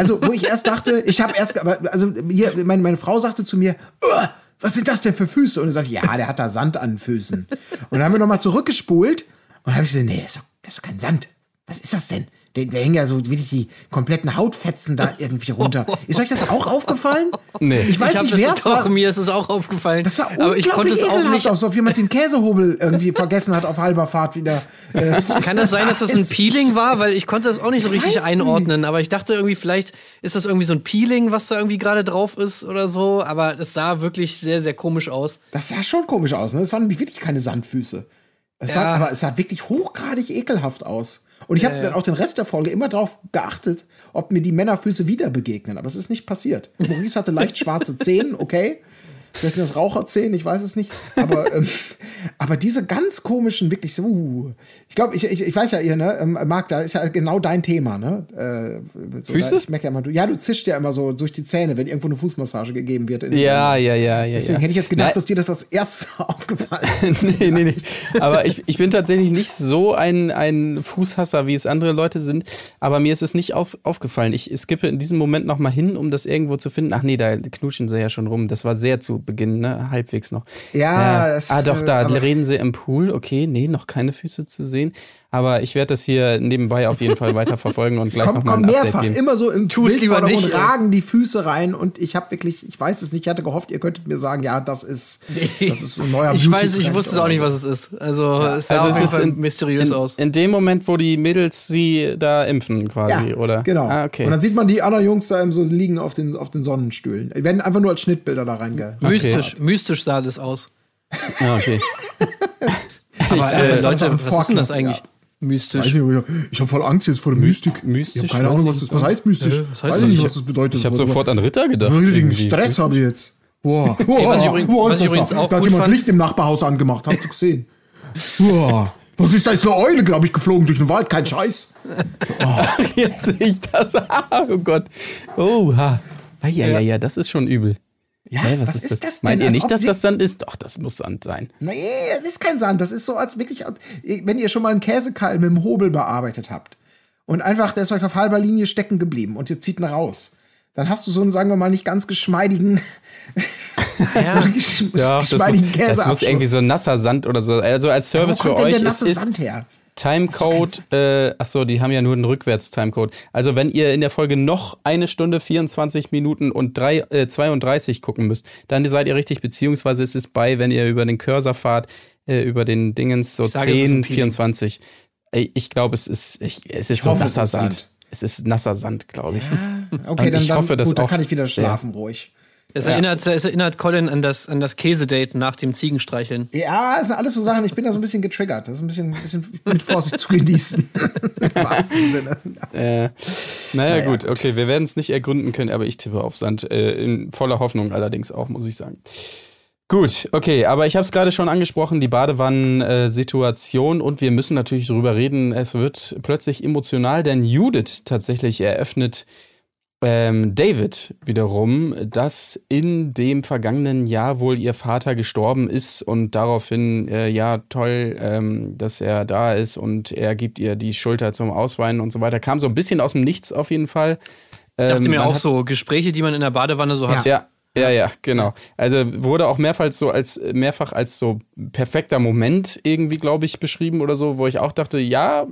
Also, wo ich erst dachte, ich habe erst, also hier, meine, meine Frau sagte zu mir, "Ugh, was sind das denn für Füße? Und er sagt, ja, der hat da Sand an den Füßen. Und dann haben wir nochmal zurückgespult und habe ich gesagt, nee, das ist, doch, das ist doch kein Sand. Was ist das denn? Da da hängen ja so wirklich die kompletten Hautfetzen da irgendwie runter. Ist euch das auch aufgefallen? Nee. Ich weiß ich nicht, das wer es auch, war. mir ist es auch aufgefallen. Das sah aber ich konnte es auch nicht. aus, ob jemand den Käsehobel irgendwie vergessen hat auf halber Fahrt wieder. Äh, Kann das sein, dass das ein Peeling war? Weil ich konnte das auch nicht so Ich richtig weiß einordnen. Aber ich dachte irgendwie, vielleicht ist das irgendwie so ein Peeling, was da irgendwie gerade drauf ist oder so. Aber es sah wirklich sehr, sehr komisch aus. Das sah schon komisch aus, ne? Es waren nämlich wirklich keine Sandfüße. Es war, Ja. aber es sah wirklich hochgradig ekelhaft aus. Und ich habe dann auch den Rest der Folge immer darauf geachtet, ob mir die Männerfüße wieder begegnen. Aber es ist nicht passiert. Maurice hatte leicht schwarze Zähne, okay. Vielleicht sind das Raucherzähne, ich weiß es nicht. Aber, ähm, aber diese ganz komischen, wirklich so. Uh, ich glaube, ich, ich, ich weiß ja, ihr, ne, ähm, Marc, da ist ja genau dein Thema, ne? Äh, so, Füße? Ich merke ja immer, du, ja, du zischst ja immer so durch die Zähne, wenn irgendwo eine Fußmassage gegeben wird. Ja, ja, ja, ja. Deswegen ja. hätte ich jetzt gedacht, Nein, dass dir das als erstes aufgefallen ist. nee, nee, nee. Aber ich, ich bin tatsächlich nicht so ein, ein Fußhasser, wie es andere Leute sind. Aber mir ist es nicht auf, aufgefallen. Ich skippe in diesem Moment noch mal hin, um das irgendwo zu finden. Ach nee, da knutschen sie ja schon rum. Das war sehr zu Beginn, ne? Halbwegs noch. Ja, Äh, ah, doch, äh, da aber- reden sie im Pool. Okay, nee, noch keine Füße zu sehen. Aber ich werde das hier nebenbei auf jeden Fall weiter verfolgen und gleich Kommt, noch mal kommt ein Update mehrfach, geben. immer so im Tu's lieber nicht, ragen die Füße rein und ich habe wirklich, ich weiß es nicht, ich hatte gehofft, ihr könntet mir sagen, ja, das ist, das ist ein neuer Ich weiß, ich wusste es auch nicht, was es ist. Also, es sah Also auf es jeden ist Fall in, mysteriös in, aus. in dem Moment, wo die Mädels sie da impfen quasi, Ja, oder? genau. Ah, okay. Und dann sieht man die anderen Jungs da eben so liegen auf den, auf den Sonnenstühlen. Die werden einfach nur als Schnittbilder da reinge. Mystisch, mystisch sah das aus. ah, okay. Aber Äh, äh, Leute, was ist denn das eigentlich? ja. Mystisch. Weiß nicht, ich habe voll Angst jetzt vor der Mystik. mystisch, Ich hab keine Ahnung, was, das, was heißt mystisch. Äh, was heißt weiß das? ich nicht, Ich was das bedeutet. Ich habe sofort an Ritter gedacht. Irgendwie. Stress habe ich jetzt. Boah, Boah, was ich übrigens- boah, was ist ich das übrigens da? auch da hat jemand fand- Licht im Nachbarhaus angemacht, hast du gesehen? Boah, was ist da? Ist eine Eule, glaube ich, geflogen durch den Wald, kein Scheiß. Jetzt sehe ich das. Oh Gott. Oha. Ah, ja, ja, ja, das ist schon übel. Ja, Hä, was, was ist das? das? Meint ihr nicht, dass das Sand ist? Doch, das muss Sand sein. Nee, das ist kein Sand. Das ist so, als wirklich, wenn ihr schon mal einen Käsekeil mit dem Hobel bearbeitet habt und einfach, der ist euch auf halber Linie stecken geblieben und ihr zieht ihn raus, dann hast du so einen, sagen wir mal, nicht ganz geschmeidigen, Ja. gesch Ja, das muss, geschmeidigen das muss irgendwie so nasser Sand oder so. Also als Wo Service für kommt denn euch der ist, nasse ist Sand her? Timecode. Äh, achso, die haben ja nur einen Rückwärts-Timecode. Also wenn ihr in der Folge noch eine Stunde 24 Minuten und drei, äh, 32 gucken müsst, dann seid ihr richtig, beziehungsweise es ist bei, wenn ihr über den Cursor fahrt, äh, über den Dingens so Ich sage, es ist 10, ein Peeling. 24. Ey, Ich glaube, es ist, ich, es ist Ich so hoffe, es nasser ist Sand. Sand. Es ist nasser Sand, glaube ich. Okay, Und dann, ich dann, hoffe, dass gut, dann auch kann ich wieder schlafen, ruhig. Es erinnert, es erinnert Colin an das, an das Käsedate nach dem Ziegenstreicheln. Ja, das sind alles so Sachen, ich bin da so ein bisschen getriggert. Das ist ein bisschen, ein bisschen mit Vorsicht zu genießen. Im wahrsten Sinne. Äh, naja, gut, okay, wir werden es nicht ergründen können, aber ich tippe auf Sand. Äh, in voller Hoffnung allerdings auch, muss ich sagen. Gut, okay, aber ich habe es gerade schon angesprochen, die Badewannen-Situation und wir müssen natürlich darüber reden, es wird plötzlich emotional, denn Judith tatsächlich eröffnet ähm, David wiederum, dass in dem vergangenen Jahr wohl ihr Vater gestorben ist und daraufhin, äh, ja, toll, ähm, dass er da ist und er gibt ihr die Schulter zum Ausweinen und so weiter. Kam so ein bisschen aus dem Nichts auf jeden Fall. Ich dachte Ähm, mir auch hat- so, Gespräche, die man in der Badewanne so hat. ja, ja, ja, genau. Also wurde auch mehrfach so als mehrfach als so perfekter Moment irgendwie, glaube ich, beschrieben oder so, wo ich auch dachte, ja,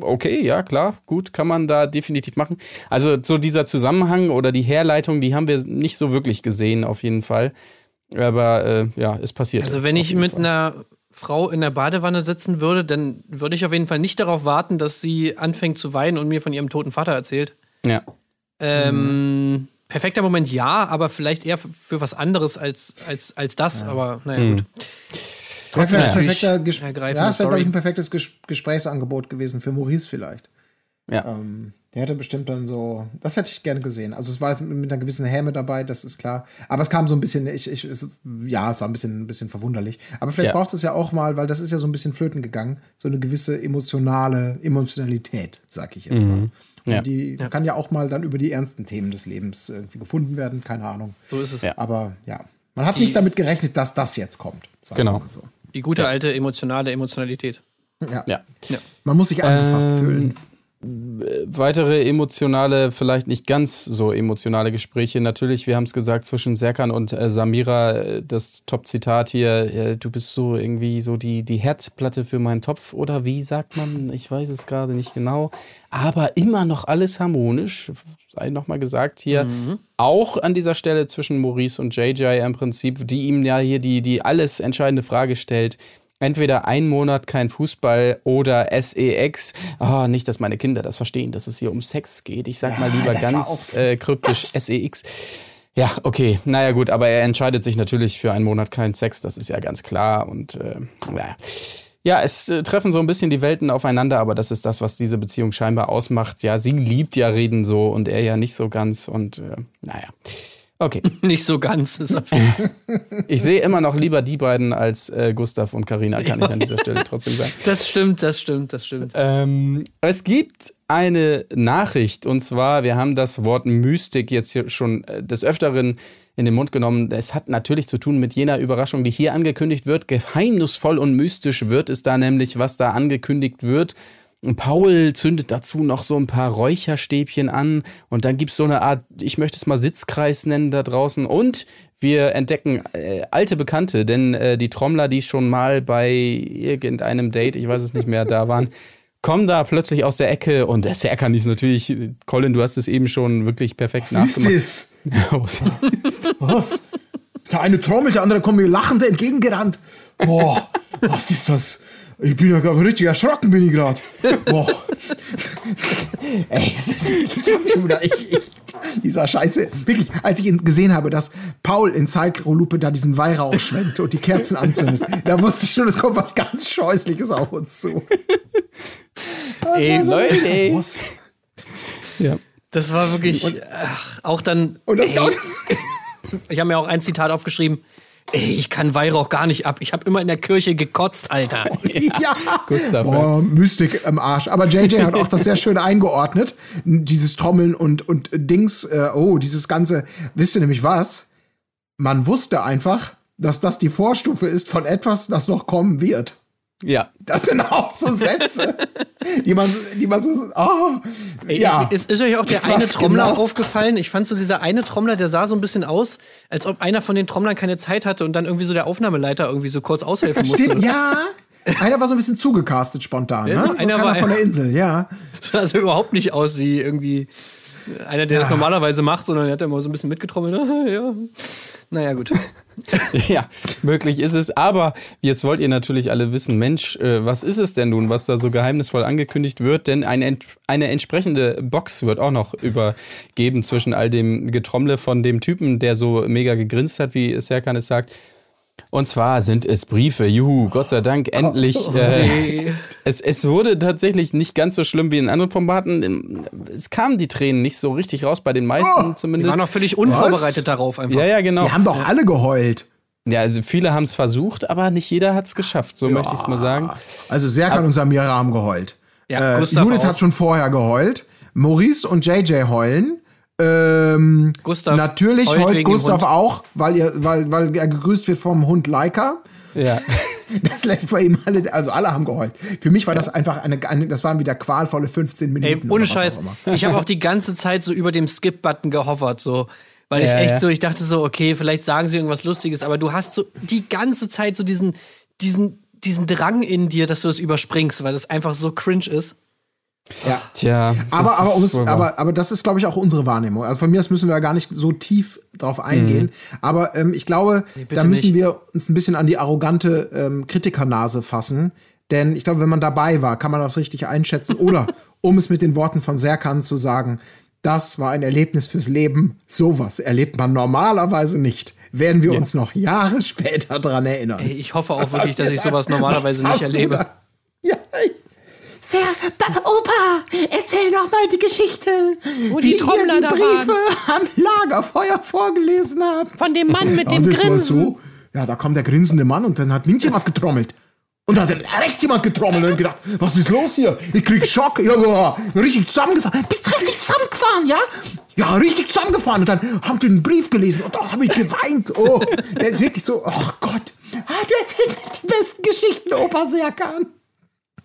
okay, ja, klar, gut, kann man da definitiv machen. Also so dieser Zusammenhang oder die Herleitung, die haben wir nicht so wirklich gesehen, auf jeden Fall. Aber äh, ja, es passiert. Also wenn ich mit einer Frau in der Badewanne sitzen würde, dann würde ich auf jeden Fall nicht darauf warten, dass sie anfängt zu weinen und mir von ihrem toten Vater erzählt. Ja. Ähm, perfekter Moment ja, aber vielleicht eher für was anderes als, als, als das. Aber naja, Hm. gut. Trotzdem Ja. ein perfekter Ges ja, es wäre, glaube ich, ein perfektes Ges Gesprächsangebot gewesen für Maurice vielleicht. Ja. Ähm, der hätte bestimmt dann so, das hätte ich gerne gesehen. Also es war jetzt mit, mit einer gewissen Häme dabei, das ist klar. Aber es kam so ein bisschen, ich, ich, es, ja, es war ein bisschen, ein bisschen verwunderlich. Aber vielleicht Ja. braucht es ja auch mal, weil das ist ja so ein bisschen flöten gegangen, so eine gewisse emotionale Emotionalität, sag ich jetzt mal. Und Ja. die kann ja auch mal dann über die ernsten Themen des Lebens irgendwie gefunden werden, keine Ahnung. So ist es. Ja. Aber ja, man hat nicht damit gerechnet, dass das jetzt kommt. Genau. mal So. Die gute alte emotionale Emotionalität. Ja. Ja. Ja. Man muss sich angefasst fühlen. Weitere emotionale, vielleicht nicht ganz so emotionale Gespräche. Natürlich, wir haben es gesagt, zwischen Serkan und äh, Samira, äh, das Top-Zitat hier, äh, du bist so irgendwie so die, die Herdplatte für meinen Topf oder wie sagt man? Ich weiß es gerade nicht genau. Aber immer noch alles harmonisch, sei nochmal gesagt hier. Auch an dieser Stelle zwischen Maurice und JJ im Prinzip, die ihm ja hier die, die alles entscheidende Frage stellt entweder ein Monat kein Fußball oder SEX. Ah, nicht, dass meine Kinder das verstehen, dass es hier um Sex geht. Ich sag mal lieber ganz äh, kryptisch SEX. Ja, okay, naja gut, aber er entscheidet sich natürlich für einen Monat keinen Sex, das ist ja ganz klar. Und äh, naja. Ja, es äh, treffen so ein bisschen die Welten aufeinander, aber das ist das, was diese Beziehung scheinbar ausmacht. Ja, sie liebt ja Reden so und er ja nicht so ganz und äh, naja. Okay. Nicht so ganz. Ich sehe immer noch lieber die beiden als äh, Gustav und Karina, kann ich an dieser Stelle trotzdem sagen. das stimmt, das stimmt, das stimmt. Ähm, es gibt eine Nachricht und zwar, wir haben das Wort Mystik jetzt hier schon äh, des Öfteren in den Mund genommen. Es hat natürlich zu tun mit jener Überraschung, die hier angekündigt wird. Geheimnisvoll und mystisch wird es da nämlich, was da angekündigt wird. Paul zündet dazu noch so ein paar Räucherstäbchen an und dann gibt es so eine Art, ich möchte es mal Sitzkreis nennen da draußen und wir entdecken äh, alte Bekannte, denn äh, die Trommler, die schon mal bei irgendeinem Date, ich weiß es nicht mehr, da waren, kommen da plötzlich aus der Ecke und der Serkan ist natürlich, Colin, du hast es eben schon wirklich perfekt Was ist nachgemacht. das? Was? Der eine trommelt, der andere kommt mir lachend entgegengerannt. Boah, was ist das? Ich bin ja gerade richtig erschrocken, bin ich gerade. Boah. Ey, es ist, ich hab schon wieder, ich, ich, dieser Scheiße. Wirklich, als ich ihn gesehen habe, dass Paul in Zeitlupe da diesen Weihrauch schwenkt und die Kerzen anzündet, da wusste ich schon, es kommt was ganz Scheußliches auf uns zu. Ey, Leute, Was? Ja. das war wirklich ach, auch dann. Und das ey, ich habe mir auch ein Zitat aufgeschrieben. Ey, ich kann Weihrauch gar nicht ab. Ich habe immer in der Kirche gekotzt, Alter. Ja, Gustav, Boah, Mystik im Arsch. Aber JJ hat auch das sehr schön eingeordnet. Dieses Trommeln und, und Dings, äh, oh, dieses ganze, wisst ihr nämlich was? Man wusste einfach, dass das die Vorstufe ist von etwas, das noch kommen wird. Ja. Das sind auch so Sätze, die man, die man so, oh, ja. Ist, ist euch auch der Was eine Trommler genau? aufgefallen? Ich fand so dieser eine Trommler, der sah so ein bisschen aus, als ob einer von den Trommlern keine Zeit hatte und dann irgendwie so der Aufnahmeleiter irgendwie so kurz aushelfen musste. Stimmt, ja. Einer war so ein bisschen zugecastet spontan, Ja, ne? So einer keiner war- von der Insel, ja. Sah also überhaupt nicht aus wie irgendwie einer, der das normalerweise macht, sondern er hat immer so ein bisschen mitgetrommelt. ja. Naja, gut. Ja, möglich ist es. Aber jetzt wollt ihr natürlich alle wissen, Mensch, äh, was ist es denn nun, was da so geheimnisvoll angekündigt wird? Denn eine, eine entsprechende Box wird auch noch übergeben zwischen all dem Getrommle von dem Typen, der so mega gegrinst hat, wie Serkan es sagt. Und zwar sind es Briefe. Juhu, Gott sei Dank, endlich. Äh, Nee. es, es wurde tatsächlich nicht ganz so schlimm wie in anderen Formaten. Es kamen die Tränen nicht so richtig raus, bei den meisten Oh, Die zumindest. waren noch völlig unvorbereitet darauf einfach. ja, ja, genau. Die haben doch alle geheult. Ja, also viele haben es versucht, aber nicht jeder hat es geschafft, so möchte ich es mal sagen. Also Serkan und Samira haben geheult. Ja, äh, Judith auch. hat schon vorher geheult. Maurice und JJ heulen. Ähm, Gustav natürlich heult heult Gustav auch, weil, ihr, weil, weil er gegrüßt wird vom Hund Laika. Ja. Das lässt bei ihm alle, also alle haben geheult. Für mich war das einfach eine, eine, das waren wieder qualvolle 15 Minuten. Ey, ohne Scheiß. Ich habe auch die ganze Zeit so über dem Skip-Button gehoffert, so. Weil ich Ja, echt ja. so, ich dachte so, okay, vielleicht sagen sie irgendwas Lustiges, aber du hast so die ganze Zeit so diesen, diesen, diesen Drang in dir, dass du das überspringst, weil das einfach so cringe ist. Ja. Tja. Aber, das aber, ist aber, aber das ist, glaube ich, auch unsere Wahrnehmung. Also von mir aus müssen wir da gar nicht so tief drauf eingehen. Aber ähm, ich glaube, bitte da müssen nicht. wir uns ein bisschen an die arrogante ähm, Kritikernase fassen. Denn ich glaube, wenn man dabei war, kann man das richtig einschätzen. Oder, um es mit den Worten von Serkan zu sagen, das war ein Erlebnis fürs Leben. Sowas erlebt man normalerweise nicht. Werden wir uns noch Jahre später dran erinnern. Ey, ich hoffe auch wirklich, dass ich sowas normalerweise Was nicht erlebe. Ja, ich- Sehr, ba- Opa, erzähl noch mal die Geschichte, Wo wie die Trommler ihr die da Briefe am Lagerfeuer vorgelesen habt. Von dem Mann mit Ja, dem das war Grinsen. so. Ja, da kam der grinsende Mann und dann hat links jemand getrommelt. Und dann hat rechts jemand getrommelt und gedacht, was ist los hier? Ich krieg Schock. Ja, ja, richtig zusammengefahren. Bist richtig zusammengefahren, ja? Ja, richtig zusammengefahren. Und dann haben die einen Brief gelesen und da habe ich geweint. Oh, der ist wirklich so, oh Gott. Ah, du erzählst die besten Geschichten, Opa Serkan.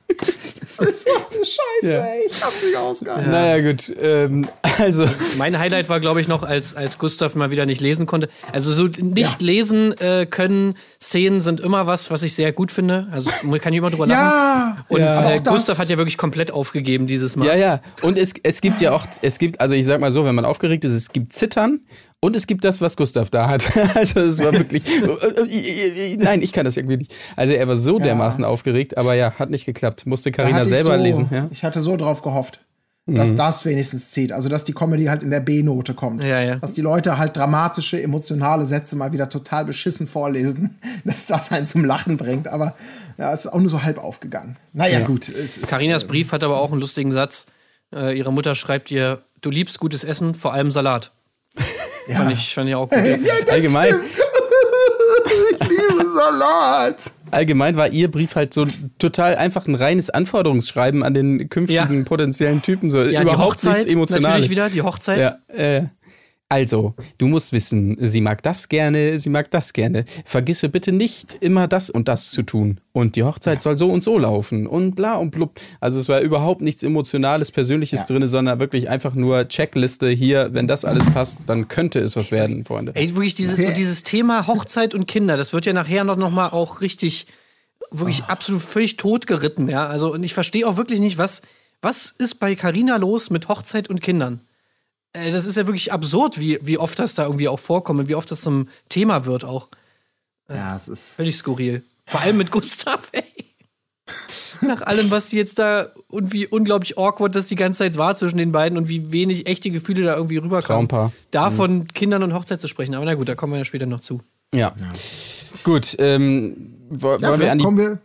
Das ist doch eine Scheiße, Ja. ey. Ich hab's nicht ausgehalten. Naja, gut. Ähm, also, Mein Highlight war, glaube ich, noch, als, als Gustav mal wieder nicht lesen konnte. Also so nicht lesen äh, können Szenen sind immer was, was ich sehr gut finde. Also man kann ich immer drüber lachen. Ja, Und aber äh, Gustav hat ja wirklich komplett aufgegeben dieses Mal. ja, ja. Und es, es gibt ja auch, es gibt, also ich sag mal so, wenn man aufgeregt ist, es gibt Zittern und es gibt das, was Gustav da hat. Also es war wirklich, nein, ich kann das irgendwie nicht. Also er war so dermaßen aufgeregt, aber ja, hat nicht geklappt. Musste Karina selber so, lesen. Ja? Ich hatte so drauf gehofft, dass das wenigstens zieht. Also, dass die Comedy halt in der B-Note kommt. Ja, ja. Dass die Leute halt dramatische, emotionale Sätze mal wieder total beschissen vorlesen, dass das einen zum Lachen bringt. Aber ja, es ist auch nur so halb aufgegangen. Naja, gut. Es ist, Karinas Brief hat aber auch einen lustigen Satz. Äh, ihre Mutter schreibt ihr, du liebst gutes Essen, vor allem Salat. Ja. Fand ich, fand ich auch gut. Allgemein, ich liebe Salat. allgemein war ihr Brief halt so total einfach ein reines Anforderungsschreiben an den künftigen Ja. potenziellen Typen. So Ja, die überhaupt Hochzeit, nichts Emotionales. natürlich wieder, die Hochzeit. Ja, äh, also, du musst wissen, sie mag das gerne, sie mag das gerne. Vergisse bitte nicht, immer das und das zu tun. Und die Hochzeit soll so und so laufen und bla und blub. Also es war überhaupt nichts Emotionales, Persönliches Ja. drin, sondern wirklich einfach nur Checkliste hier, wenn das alles passt, dann könnte es was werden, Freunde. Ey, wirklich dieses, Okay. und dieses Thema Hochzeit und Kinder, das wird ja nachher noch, noch mal auch richtig, wirklich Ah. absolut völlig totgeritten, ja. Also, und ich verstehe auch wirklich nicht, was, was ist bei Carina los mit Hochzeit und Kindern? Äh, das ist ja wirklich absurd, wie, wie oft das da irgendwie auch vorkommt und wie oft das zum Thema wird auch. Ja, es ist. Völlig skurril. Vor allem mit Gustav, ey. Nach allem, was die jetzt da und wie unglaublich awkward das die ganze Zeit war zwischen den beiden und wie wenig echte Gefühle da irgendwie rüberkamen. Traumpaar. Da von Kindern und Hochzeit zu sprechen. Aber na gut, da kommen wir ja später noch zu. Ja. Gut, ähm, wo, Ja, wollen wir an vielleicht die, kommen wir.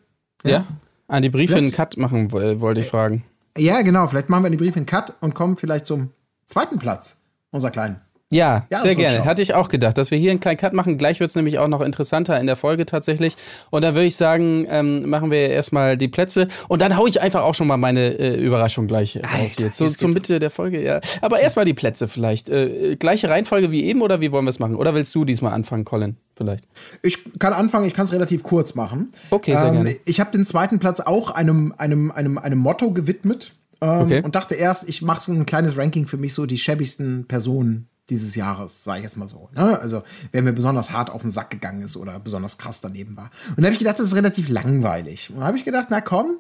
ja? an die Briefe einen Cut machen, wo- wollte ich fragen. Ja, genau. Vielleicht machen wir die Briefe in Cut und kommen vielleicht zum zweiten Platz unserer Kleinen. Ja, Ja, sehr gerne. Hatte ich auch gedacht, dass wir hier einen kleinen Cut machen. Gleich wird es nämlich auch noch interessanter in der Folge tatsächlich. Und dann würde ich sagen, ähm, machen wir erstmal die Plätze. Und dann haue ich einfach auch schon mal meine äh, Überraschung gleich äh, raus jetzt. So zur Mitte der Folge, ja. Aber erstmal die Plätze vielleicht. Äh, gleiche Reihenfolge wie eben oder wie wollen wir es machen? Oder willst du diesmal anfangen, Colin? Vielleicht. Ich kann anfangen, ich kann es relativ kurz machen. Okay, sehr gerne. Ich habe den zweiten Platz auch einem, einem, einem, einem Motto gewidmet ähm, Okay. und dachte erst, ich mache so ein kleines Ranking für mich, so die schäbigsten Personen dieses Jahres, sage ich jetzt mal so. Ne? Also wer mir besonders hart auf den Sack gegangen ist oder besonders krass daneben war. Und da habe ich gedacht, das ist relativ langweilig. Und da habe ich gedacht, na komm,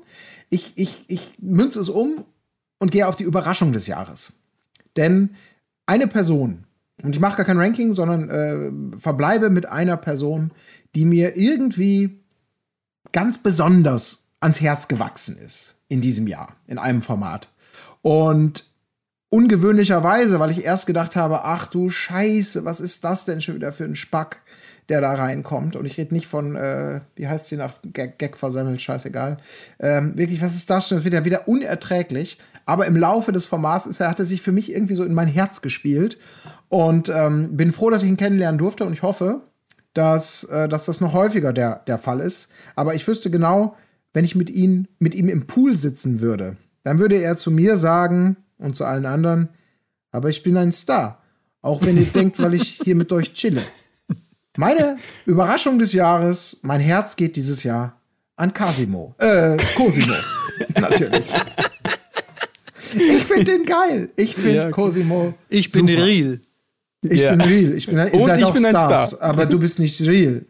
ich, ich, ich münze es um und gehe auf die Überraschung des Jahres. Denn eine Person, und ich mache gar kein Ranking, sondern äh, verbleibe mit einer Person, die mir irgendwie ganz besonders ans Herz gewachsen ist in diesem Jahr, in einem Format. Und ungewöhnlicherweise, weil ich erst gedacht habe, ach du Scheiße, was ist das denn schon wieder für ein Spack, der da reinkommt? Und ich rede nicht von, äh, wie heißt sie nach Gag, Gag versammelt, scheißegal. Ähm, wirklich, was ist das schon? Das wird ja wieder unerträglich. Aber im Laufe des Formats ist hat er sich für mich irgendwie so in mein Herz gespielt. Und ähm, bin froh, dass ich ihn kennenlernen durfte und ich hoffe, dass, äh, dass das noch häufiger der, der Fall ist. Aber ich wüsste genau, wenn ich mit, ihm mit ihm im Pool sitzen würde, dann würde er zu mir sagen und zu allen anderen, aber ich bin ein Star. Auch wenn ihr denkt, weil ich hier mit euch chille. Meine Überraschung des Jahres, mein Herz geht dieses Jahr an Casimo. Äh, Cosimo. Natürlich. Ich finde den geil. Ich finde Ja, okay. Cosimo. Ich bin super. real. Ich Ja. bin real. Ich bin, ihr Und seid ich auch bin ein Stars, Star. aber du bist nicht real.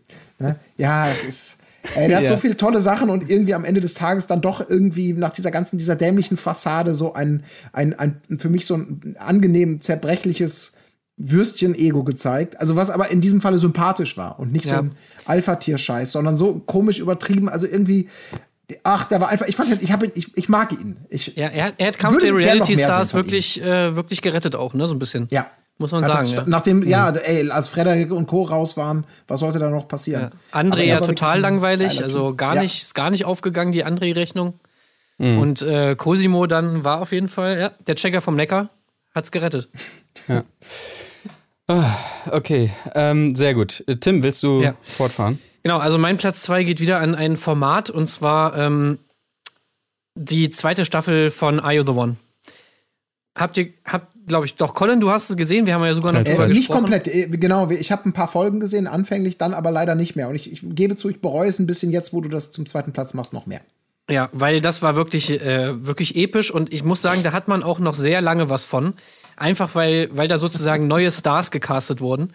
Ja, es ist. Ey, der hat Ja. so viele tolle Sachen und irgendwie am Ende des Tages dann doch irgendwie nach dieser ganzen, dieser dämlichen Fassade so ein, ein, ein für mich so ein angenehm zerbrechliches Würstchen-Ego gezeigt. Also was aber in diesem Falle sympathisch war und nicht Ja. so ein Alpha-Tier-Scheiß, sondern so komisch übertrieben. Also irgendwie, ach, der war einfach, ich fand, ich, hab, ihn- ich, ich mag ihn. Ich, Ja, er, hat- er hat Kampf der Reality Stars wirklich, äh, wirklich gerettet auch, ne? So ein bisschen. Ja. Muss man Hat sagen. das, ja. Nachdem, ja, ey, als Frederik und Co. raus waren, was sollte da noch passieren? Ja. André ja total langweilig, also gar Ja. nicht, ist gar nicht aufgegangen, die André-Rechnung. Mhm. Und äh, Cosimo dann war auf jeden Fall, ja, der Checker vom Neckar hat's gerettet. Okay, ähm, sehr gut. Äh, Tim, willst du Ja. fortfahren? Genau, also mein Platz zwei geht wieder an ein Format und zwar ähm, die zweite Staffel von Are You the One? Habt ihr, habt, glaube ich, doch, Colin, du hast es gesehen, wir haben ja sogar noch Äh, nicht gesprochen. komplett, äh, genau. Ich habe ein paar Folgen gesehen, anfänglich, dann aber leider nicht mehr. Und ich, ich gebe zu, ich bereue es ein bisschen jetzt, wo du das zum zweiten Platz machst, noch mehr. Ja, weil das war wirklich, äh, wirklich episch und ich muss sagen, da hat man auch noch sehr lange was von. Einfach weil, weil da sozusagen neue Stars gecastet wurden,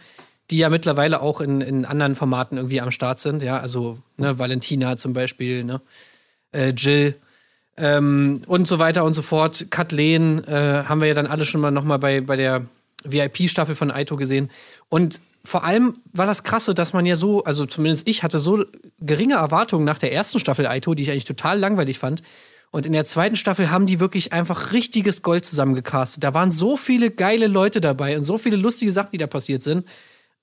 die ja mittlerweile auch in, in anderen Formaten irgendwie am Start sind. Ja, also ne, Valentina zum Beispiel, ne? Äh, Jill ähm, und so weiter und so fort. Kathleen äh, haben wir ja dann alle schon mal nochmal bei, bei der VIP-Staffel von Aito gesehen. Und vor allem war das krasse, dass man ja so, also zumindest ich hatte so geringe Erwartungen nach der ersten Staffel Aito, die ich eigentlich total langweilig fand. Und in der zweiten Staffel haben die wirklich einfach richtiges Gold zusammengecastet. Da waren so viele geile Leute dabei und so viele lustige Sachen, die da passiert sind.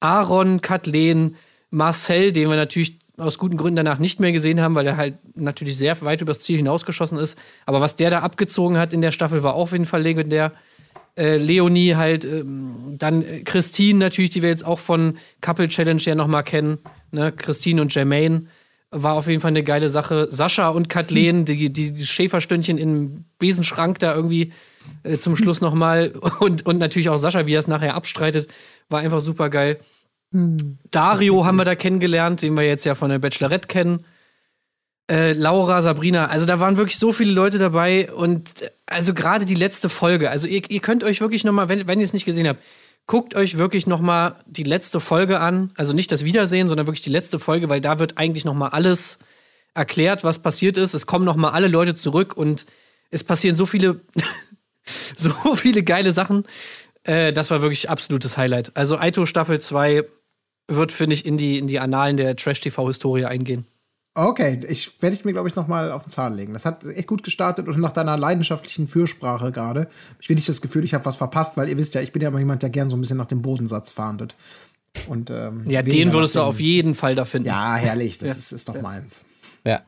Aaron, Kathleen, Marcel, den wir natürlich aus guten Gründen danach nicht mehr gesehen haben, weil er halt natürlich sehr weit übers Ziel hinausgeschossen ist. Aber was der da abgezogen hat in der Staffel, war auf jeden Fall legendär äh, Leonie halt, ähm, dann äh, Christine natürlich, die wir jetzt auch von Couple Challenge ja nochmal kennen. Ne? Christine und Jermaine war auf jeden Fall eine geile Sache. Sascha und Kathleen, die, die, die Schäferstündchen im Besenschrank da irgendwie äh, zum Schluss nochmal. Und, und natürlich auch Sascha, wie er es nachher abstreitet, war einfach super geil. Dario haben wir da kennengelernt, den wir jetzt ja von der Bachelorette kennen äh, Laura, Sabrina, also da waren wirklich so viele Leute dabei und äh, also gerade die letzte Folge, also ihr, ihr könnt euch wirklich noch mal, wenn, wenn ihr es nicht gesehen habt, guckt euch wirklich noch mal die letzte Folge an, also nicht das Wiedersehen, sondern wirklich die letzte Folge, weil da wird eigentlich noch mal alles erklärt, was passiert ist. Es kommen noch mal alle Leute zurück und es passieren so viele, so viele geile Sachen. Äh, das war wirklich absolutes Highlight. Also Aito Staffel 2 wird, finde ich, in die, in die Annalen der Trash-TV-Historie eingehen. Okay, ich werde ich mir, glaube ich, noch mal auf den Zahn legen. Das hat echt gut gestartet und nach deiner leidenschaftlichen Fürsprache gerade, ich will nicht das Gefühl, ich habe was verpasst, weil ihr wisst ja, ich bin ja immer jemand, der gern so ein bisschen nach dem Bodensatz fahndet. Und, ähm, ja, den würdest du auf jeden Fall da finden. Ja, herrlich, das ja. ist, ist doch meins. Ja.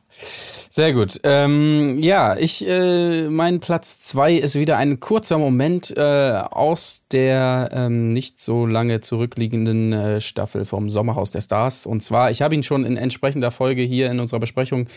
Sehr gut. Ähm, ja, ich, äh, mein Platz zwei ist wieder ein kurzer Moment äh, aus der ähm, nicht so lange zurückliegenden äh, Staffel vom Sommerhaus der Stars. Und zwar, ich habe ihn schon in entsprechender Folge hier in unserer Besprechung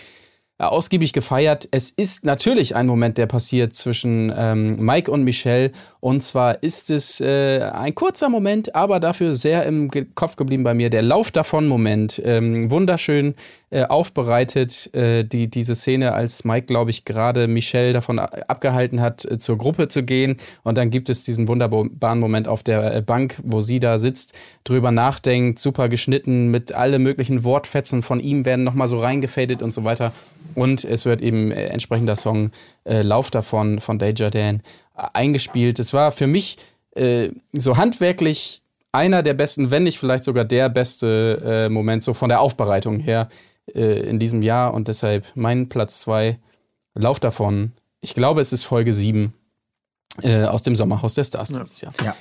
äh, ausgiebig gefeiert. Es ist natürlich ein Moment, der passiert zwischen ähm, Mike und Michelle. Und zwar ist es äh, ein kurzer Moment, aber dafür sehr im Kopf geblieben bei mir. Der Lauf davon Moment. Ähm, wunderschön äh, aufbereitet, äh, die, diese Szene, als Mike, glaube ich, gerade Michelle davon abgehalten hat, äh, zur Gruppe zu gehen. Und dann gibt es diesen wunderbaren Moment auf der äh, Bank, wo sie da sitzt, drüber nachdenkt, super geschnitten, mit alle möglichen Wortfetzen von ihm werden nochmal so reingefadet und so weiter. Und es wird eben äh, entsprechender Song Lauf davon von Danger Dan eingespielt. Es war für mich äh, so handwerklich einer der besten, wenn nicht vielleicht sogar der beste äh, Moment so von der Aufbereitung her äh, in diesem Jahr. Und deshalb mein Platz zwei Lauf davon. Ich glaube, es ist Folge 7 aus dem Sommerhaus der Stars ja. dieses Jahr. Ja.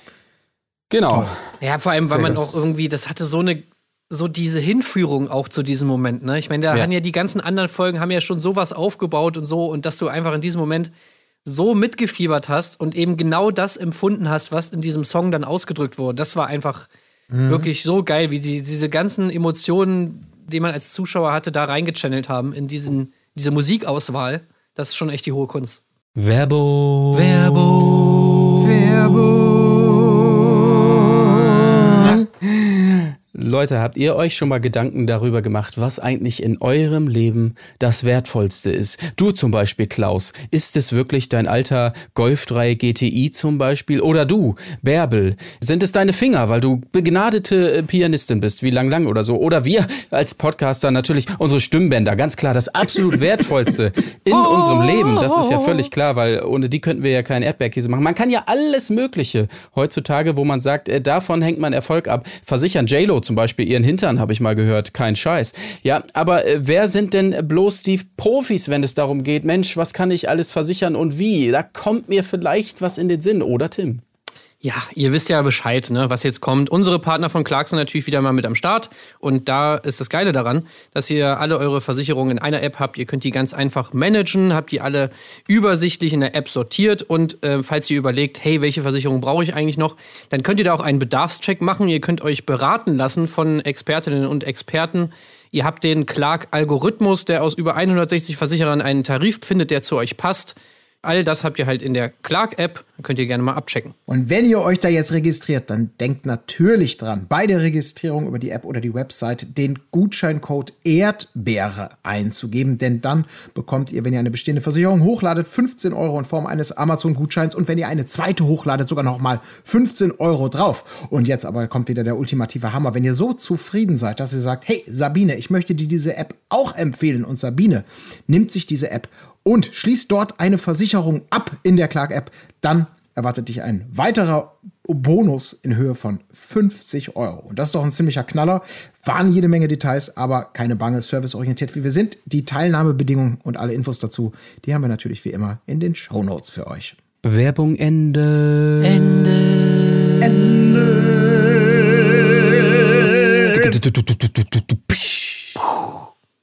Genau. Ja, vor allem, weil man auch irgendwie, das hatte so eine so diese Hinführung auch zu diesem Moment. Ne? Ich meine, da ja. haben ja die ganzen anderen Folgen haben ja schon sowas aufgebaut und so und dass du einfach in diesem Moment so mitgefiebert hast und eben genau das empfunden hast, was in diesem Song dann ausgedrückt wurde. Das war einfach mhm. wirklich so geil, wie die, diese ganzen Emotionen, die man als Zuschauer hatte, da reingechannelt haben in diesen, diese Musikauswahl. Das ist schon echt die hohe Kunst. Werbung. Werbung. Werbung. Leute, habt ihr euch schon mal Gedanken darüber gemacht, was eigentlich in eurem Leben das Wertvollste ist? Du zum Beispiel, Klaus, ist es wirklich dein alter Golf 3 GTI zum Beispiel? Oder du, Bärbel, sind es deine Finger, weil du begnadete äh, Pianistin bist, wie Lang Lang oder so? Oder wir als Podcaster natürlich unsere Stimmbänder, ganz klar, das absolut Wertvollste in unserem Leben. Das ist ja völlig klar, weil ohne die könnten wir ja keinen Erdbeerkäse machen. Man kann ja alles Mögliche heutzutage, wo man sagt, äh, davon hängt man Erfolg ab, versichern. JLo zum Beispiel ihren Hintern, habe ich mal gehört. Kein Scheiß. Ja, aber äh, wer sind denn bloß die Profis, wenn es darum geht, Mensch, was kann ich alles versichern und wie? Da kommt mir vielleicht was in den Sinn, oder Tim? Ja, ihr wisst ja Bescheid, ne, was jetzt kommt. Unsere Partner von Clark sind natürlich wieder mal mit am Start. Und da ist das Geile daran, dass ihr alle eure Versicherungen in einer App habt. Ihr könnt die ganz einfach managen, habt die alle übersichtlich in der App sortiert. Und äh, falls ihr überlegt, hey, welche Versicherung brauche ich eigentlich noch, dann könnt ihr da auch einen Bedarfscheck machen. Ihr könnt euch beraten lassen von Expertinnen und Experten. Ihr habt den Clark-Algorithmus, der aus über 160 Versicherern einen Tarif findet, der zu euch passt. All das habt ihr halt in der Clark-App. Könnt ihr gerne mal abchecken. Und wenn ihr euch da jetzt registriert, dann denkt natürlich dran, bei der Registrierung über die App oder die Website den Gutscheincode Erdbeere einzugeben, denn dann bekommt ihr, wenn ihr eine bestehende Versicherung hochladet, 15 Euro in Form eines Amazon-Gutscheins und wenn ihr eine zweite hochladet, sogar noch mal 15 Euro drauf. Und jetzt aber kommt wieder der ultimative Hammer. Wenn ihr so zufrieden seid, dass ihr sagt, hey Sabine, ich möchte dir diese App auch empfehlen und Sabine nimmt sich diese App und schließt dort eine Versicherung ab in der Clark-App, dann erwartet dich ein weiterer Bonus in Höhe von 50 Euro. Und das ist doch ein ziemlicher Knaller. Waren jede Menge Details, aber keine Bange, serviceorientiert wie wir sind. Die Teilnahmebedingungen und alle Infos dazu, die haben wir natürlich wie immer in den Show Notes für euch. Werbung Ende.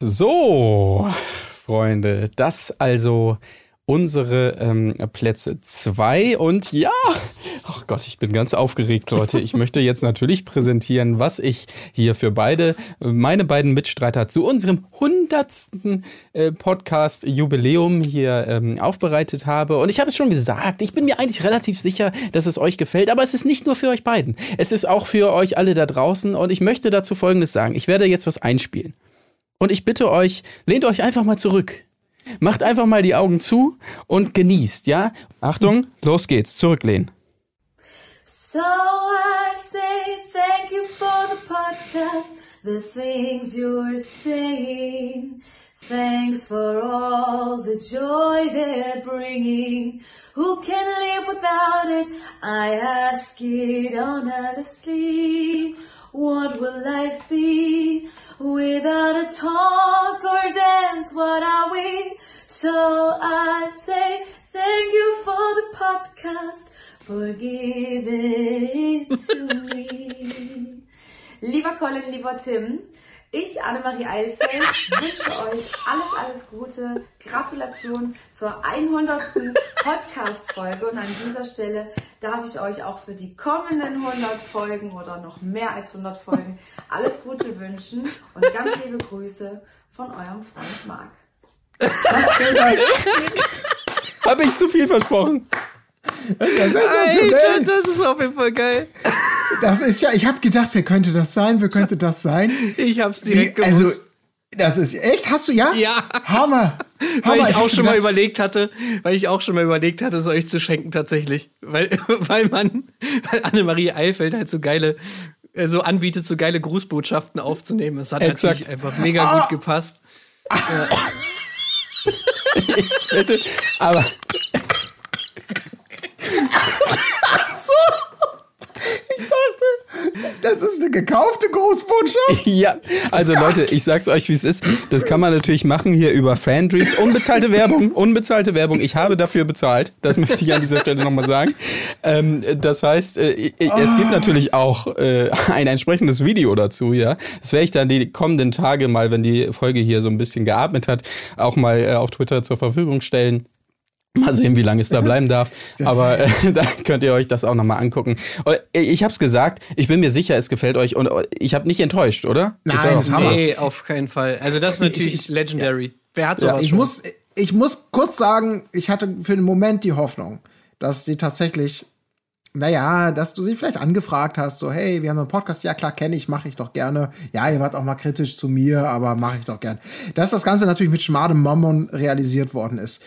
So, Freunde, das also unsere ähm, Plätze zwei und ja, ach Gott, ich bin ganz aufgeregt, Leute. Ich möchte jetzt natürlich präsentieren, was ich hier für beide, meine beiden Mitstreiter zu unserem hundertsten äh, Podcast-Jubiläum hier ähm, aufbereitet habe. Und ich habe es schon gesagt, ich bin mir eigentlich relativ sicher, dass es euch gefällt, aber es ist nicht nur für euch beiden. Es ist auch für euch alle da draußen und ich möchte dazu Folgendes sagen. Ich werde jetzt was einspielen. Und ich bitte euch, lehnt euch einfach mal zurück. Macht einfach mal die Augen zu und genießt, ja? Achtung, los geht's, zurücklehnen. So I say thank you for the podcast, the things you're saying. Thanks for all the joy they're bringing. Who can live without it? I ask it honestly. What will life be without a talk or dance? What are we? So I say thank you for the podcast, for giving it to me. Lieber Colin, lieber Tim, ich, Annemarie Eilfeld, wünsche euch alles, alles Gute. Gratulation zur 100. Podcast-Folge. Und an dieser Stelle darf ich euch auch für die kommenden 100 Folgen oder noch mehr als 100 Folgen alles Gute wünschen. Und ganz liebe Grüße von eurem Freund Marc. Habe ich zu viel versprochen? Das ist ja sensationell. das ist auf jeden Fall geil. Das ist ja, ich habe gedacht, wer könnte das sein? Wer könnte das sein? Ich hab's Wie, direkt also, gewusst. das ist echt, hast du ja? Ja. Hammer. weil Hammer. ich auch schon mal überlegt hatte, weil ich auch schon mal überlegt hatte, es euch zu schenken tatsächlich. Weil, weil man, weil Annemarie Eilfeld halt so geile, äh, so anbietet, so geile Grußbotschaften aufzunehmen. Es hat Exakt. natürlich einfach mega gut gepasst. Ich hätte, aber Das ist eine gekaufte Großbotschaft. ja, also Leute, ich sag's euch, wie es ist. Das kann man natürlich machen hier über Fandreams. Unbezahlte Werbung, unbezahlte Werbung. Ich habe dafür bezahlt. Das möchte ich an dieser Stelle nochmal sagen. Ähm, das heißt, äh, es gibt natürlich auch äh, ein entsprechendes Video dazu, ja. Das werde ich dann die kommenden Tage mal, wenn die Folge hier so ein bisschen geatmet hat, auch mal äh, auf Twitter zur Verfügung stellen. Mal sehen, wie lange es da bleiben darf. Aber äh, da könnt ihr euch das auch nochmal angucken. Und, äh, Ich hab's gesagt, ich bin mir sicher, es gefällt euch. Und äh, ich habe nicht enttäuscht, oder? Nein, doch- Hammer. Nee, auf keinen Fall. Also das ist natürlich ich- legendary. Wer hat sowas Ich schon? muss, ich muss kurz sagen, ich hatte für den Moment die Hoffnung, dass sie tatsächlich, naja, dass du sie vielleicht angefragt hast, so, hey, wir haben einen Podcast, ja klar, kenne ich, mache ich doch gerne. Ja, ihr wart auch mal kritisch zu mir, aber mache ich doch gern. Dass das Ganze natürlich mit schmadem Mammon realisiert worden ist.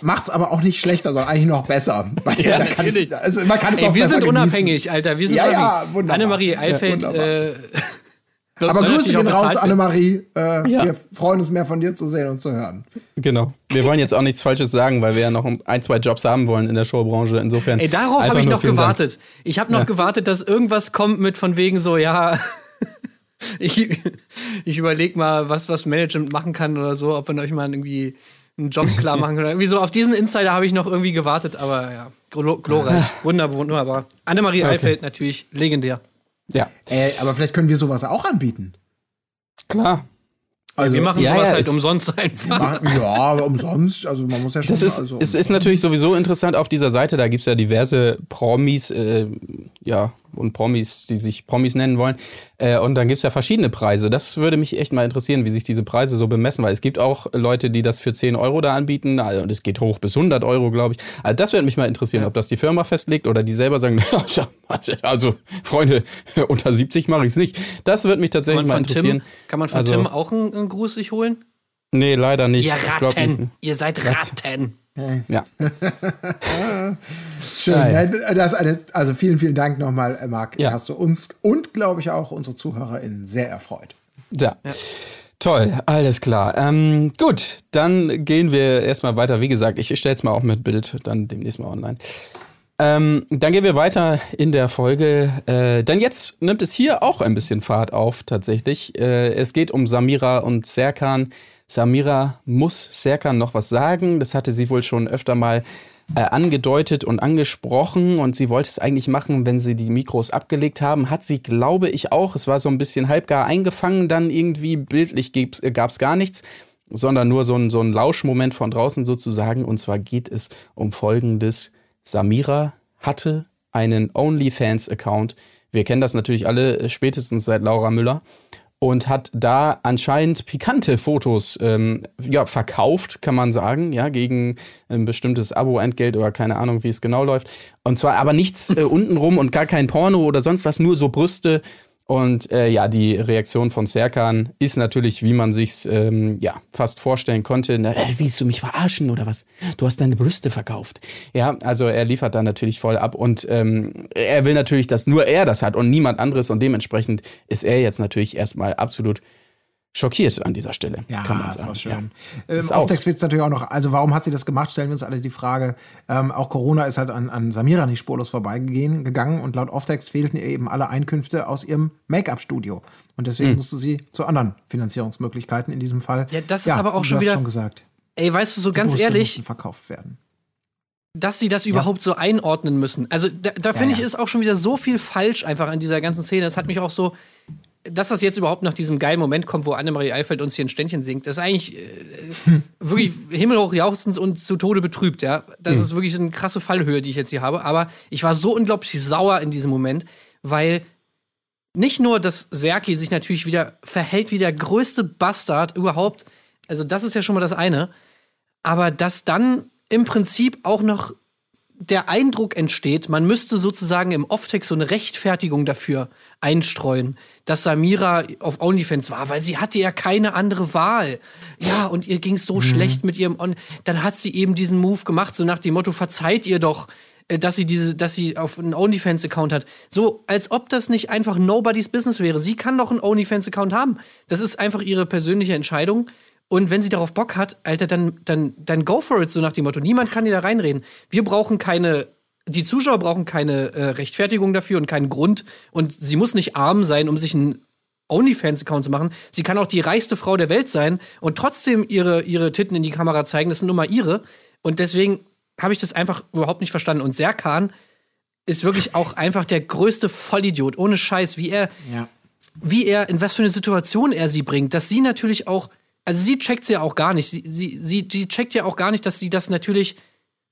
Macht's aber auch nicht schlechter, sondern eigentlich noch besser. Weil Ja, natürlich. Ich, also man kann es Ey, doch wir sind genießen. unabhängig, Alter. Wir sind Ja, ja, wunderbar. Annemarie Ja, Eilfeld. wunderbar. äh, Aber Grüße gehen raus. Annemarie. Äh, Ja. Wir freuen uns mehr von dir zu sehen und zu hören. Genau. Wir wollen jetzt auch nichts Falsches sagen, weil wir ja noch ein, zwei Jobs haben wollen in der Showbranche. Insofern. Ey, darauf habe ich noch vielen Dank. gewartet. Ich habe noch gewartet, dass irgendwas kommt mit von wegen so, ja, ich, ich überlege mal, was was Management machen kann oder so, ob man euch mal irgendwie einen Job klar machen kann. Irgendwie so auf diesen Insider habe ich noch irgendwie gewartet, aber ja, glo- glorreich, wunderbar, wunderbar. Annemarie Eilfeld natürlich legendär. Ja, Äh, aber vielleicht können wir sowas auch anbieten. klar. Also, Wir machen ja, sowas ja, halt es- umsonst einfach. Ach, ja, umsonst. Also man muss ja schon. Das ist, also, es ist natürlich sowieso interessant auf dieser Seite. Da gibt's ja diverse Promis, äh, ja, und Promis, die sich Promis nennen wollen. Äh, und dann gibt's ja verschiedene Preise. Das würde mich echt mal interessieren, wie sich diese Preise so bemessen, weil es gibt auch Leute, die das für 10 Euro da anbieten. Also, und es geht hoch bis 100 Euro, glaube ich. Also das würde mich mal interessieren, ob das die Firma festlegt oder die selber sagen, also Freunde, unter 70 mache ich's nicht. Das würde mich tatsächlich mal interessieren. Tim, kann man von Also- Tim auch einen, einen Gruß sich holen? Nee, leider nicht. Ihr Ratten. nicht. Ihr seid Ratten. Ja. Schön. Ja, ja. Nein, Das also vielen, vielen Dank nochmal, äh, Marc. Ja. Hast du uns und, glaube ich, auch unsere ZuhörerInnen sehr erfreut. Ja. Toll, alles klar. Ähm, gut, dann gehen wir erstmal weiter. Wie gesagt, ich stelle es mal auch mit Bild, dann demnächst mal online. Ähm, dann gehen wir weiter in der Folge. Äh, denn jetzt nimmt es hier auch ein bisschen Fahrt auf, tatsächlich. Äh, es geht um Samira und Serkan. Samira muss Serkan noch was sagen. Das hatte sie wohl schon öfter mal äh, angedeutet und angesprochen. Und sie wollte es eigentlich machen, wenn sie die Mikros abgelegt haben. Hat sie, glaube ich, auch. Es war so ein bisschen halbgar eingefangen. Dann irgendwie bildlich gab es gar nichts sondern nur so ein, so ein Lauschmoment von draußen sozusagen. Und zwar geht es um Folgendes. Samira hatte einen OnlyFans-Account. Wir kennen das natürlich alle äh, spätestens seit Laura Müller. Und hat da anscheinend pikante Fotos ähm, ja, verkauft, kann man sagen, ja, gegen ein bestimmtes Abo-Entgelt oder keine Ahnung, wie es genau läuft. Und zwar aber nichts äh, untenrum und gar kein Porno oder sonst was, nur so Brüste. Und äh, ja, die Reaktion von Serkan ist natürlich, wie man sich's ähm, ja fast vorstellen konnte. Na, äh, willst du mich verarschen oder was? Du hast deine Brüste verkauft. Ja, also er liefert da natürlich voll ab und ähm, er will natürlich, dass nur er das hat und niemand anderes und dementsprechend ist er jetzt natürlich erstmal absolut schockiert an dieser Stelle, kann man das sagen. war schön. Ja. Ähm, Ist auf aus. Text wird natürlich auch noch, also warum hat sie das gemacht, stellen wir uns alle die Frage. Ähm, auch Corona ist halt an, an Samira nicht spurlos vorbeigegangen gegangen und laut Offtext fehlten ihr eben alle Einkünfte aus ihrem Make-up-Studio. Und deswegen Hm. musste sie zu anderen Finanzierungsmöglichkeiten in diesem Fall. Ja, das ist aber auch schon wieder- schon gesagt. Ey, weißt du, so Die ganz Brüste ehrlich, verkauft werden. dass sie das überhaupt so einordnen müssen. Also da, da finde ich, ja. ist auch schon wieder so viel falsch einfach an dieser ganzen Szene. Das hat mich auch so, dass das jetzt überhaupt nach diesem geilen Moment kommt, wo Annemarie Eifeld uns hier ein Ständchen singt, das ist eigentlich äh, wirklich himmelhoch jauchzend und zu Tode betrübt, ja. Das ist wirklich eine krasse Fallhöhe, die ich jetzt hier habe. Aber ich war so unglaublich sauer in diesem Moment, weil nicht nur, dass Serki sich natürlich wieder verhält wie der größte Bastard überhaupt, also das ist ja schon mal das eine, aber dass dann im Prinzip auch noch der Eindruck entsteht, man müsste sozusagen im Off-Text so eine Rechtfertigung dafür einstreuen, dass Samira auf OnlyFans war, weil sie hatte ja keine andere Wahl. Ja, und ihr ging es so schlecht mit ihrem On Dann hat sie eben diesen Move gemacht, so nach dem Motto, verzeiht ihr doch, äh, dass sie diese, dass sie auf einen OnlyFans-Account hat. So, als ob das nicht einfach nobody's Business wäre. Sie kann doch einen OnlyFans-Account haben. Das ist einfach ihre persönliche Entscheidung. Und wenn sie darauf Bock hat, Alter, dann, dann, dann go for it, so nach dem Motto. Niemand kann dir da reinreden. Wir brauchen keine, die Zuschauer brauchen keine äh, Rechtfertigung dafür und keinen Grund. Und sie muss nicht arm sein, um sich einen OnlyFans-Account zu machen. Sie kann auch die reichste Frau der Welt sein und trotzdem ihre, ihre Titten in die Kamera zeigen. Das sind nur mal ihre. Und deswegen habe ich das einfach überhaupt nicht verstanden. Und Serkan ist wirklich auch einfach der größte Vollidiot. Ohne Scheiß, wie er, Ja. wie er, in was für eine Situation er sie bringt, dass sie natürlich auch, also sie checkt ja auch gar nicht. Sie, sie, sie, sie checkt ja auch gar nicht, dass sie das natürlich,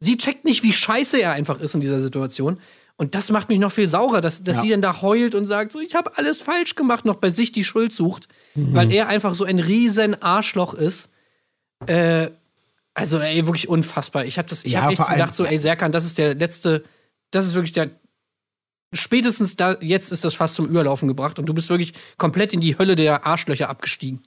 sie checkt nicht, wie scheiße er einfach ist in dieser Situation. Und das macht mich noch viel saurer, dass, dass Ja. sie dann da heult und sagt, so, ich habe alles falsch gemacht, noch bei sich die Schuld sucht, weil er einfach so ein riesen Arschloch ist. Äh, also, ey, wirklich unfassbar. Ich habe das, ich Ja, habe echt gedacht, so, ey, Serkan, das ist der letzte, das ist wirklich der, spätestens da, jetzt ist das fast zum Überlaufen gebracht und du bist wirklich komplett in die Hölle der Arschlöcher abgestiegen.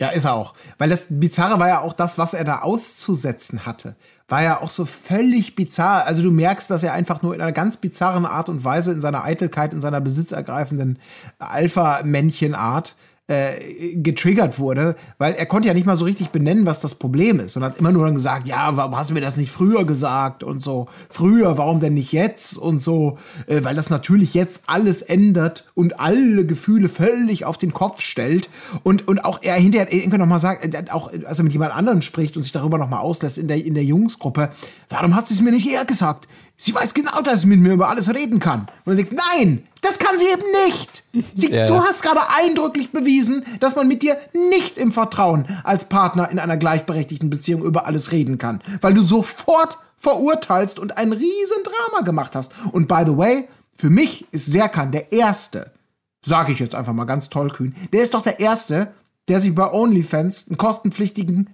Ja, ist er auch. Weil das Bizarre war ja auch das, was er da auszusetzen hatte. War ja auch so völlig bizarr. Also du merkst, dass er einfach nur in einer ganz bizarren Art und Weise in seiner Eitelkeit, in seiner besitzergreifenden Alpha-Männchen-Art äh, getriggert wurde, weil er konnte ja nicht mal so richtig benennen, was das Problem ist und hat immer nur dann gesagt, ja, warum hast du mir das nicht früher gesagt und so, früher, warum denn nicht jetzt und so, äh, weil das natürlich jetzt alles ändert und alle Gefühle völlig auf den Kopf stellt und, und auch er hinterher irgendwann noch mal sagt, auch als er mit jemand anderem spricht und sich darüber noch mal auslässt in der, in der Jungsgruppe, warum hat sie es mir nicht eher gesagt? Sie weiß genau, dass sie mit mir über alles reden kann. Und er sagt, nein, das kann sie eben nicht. Sie, Ja. Du hast gerade eindrücklich bewiesen, dass man mit dir nicht im Vertrauen als Partner in einer gleichberechtigten Beziehung über alles reden kann, weil du sofort verurteilst und ein riesen Drama gemacht hast. Und by the way, für mich ist Serkan der Erste, sage ich jetzt einfach mal ganz tollkühn, der ist doch der Erste, der sich bei OnlyFans einen kostenpflichtigen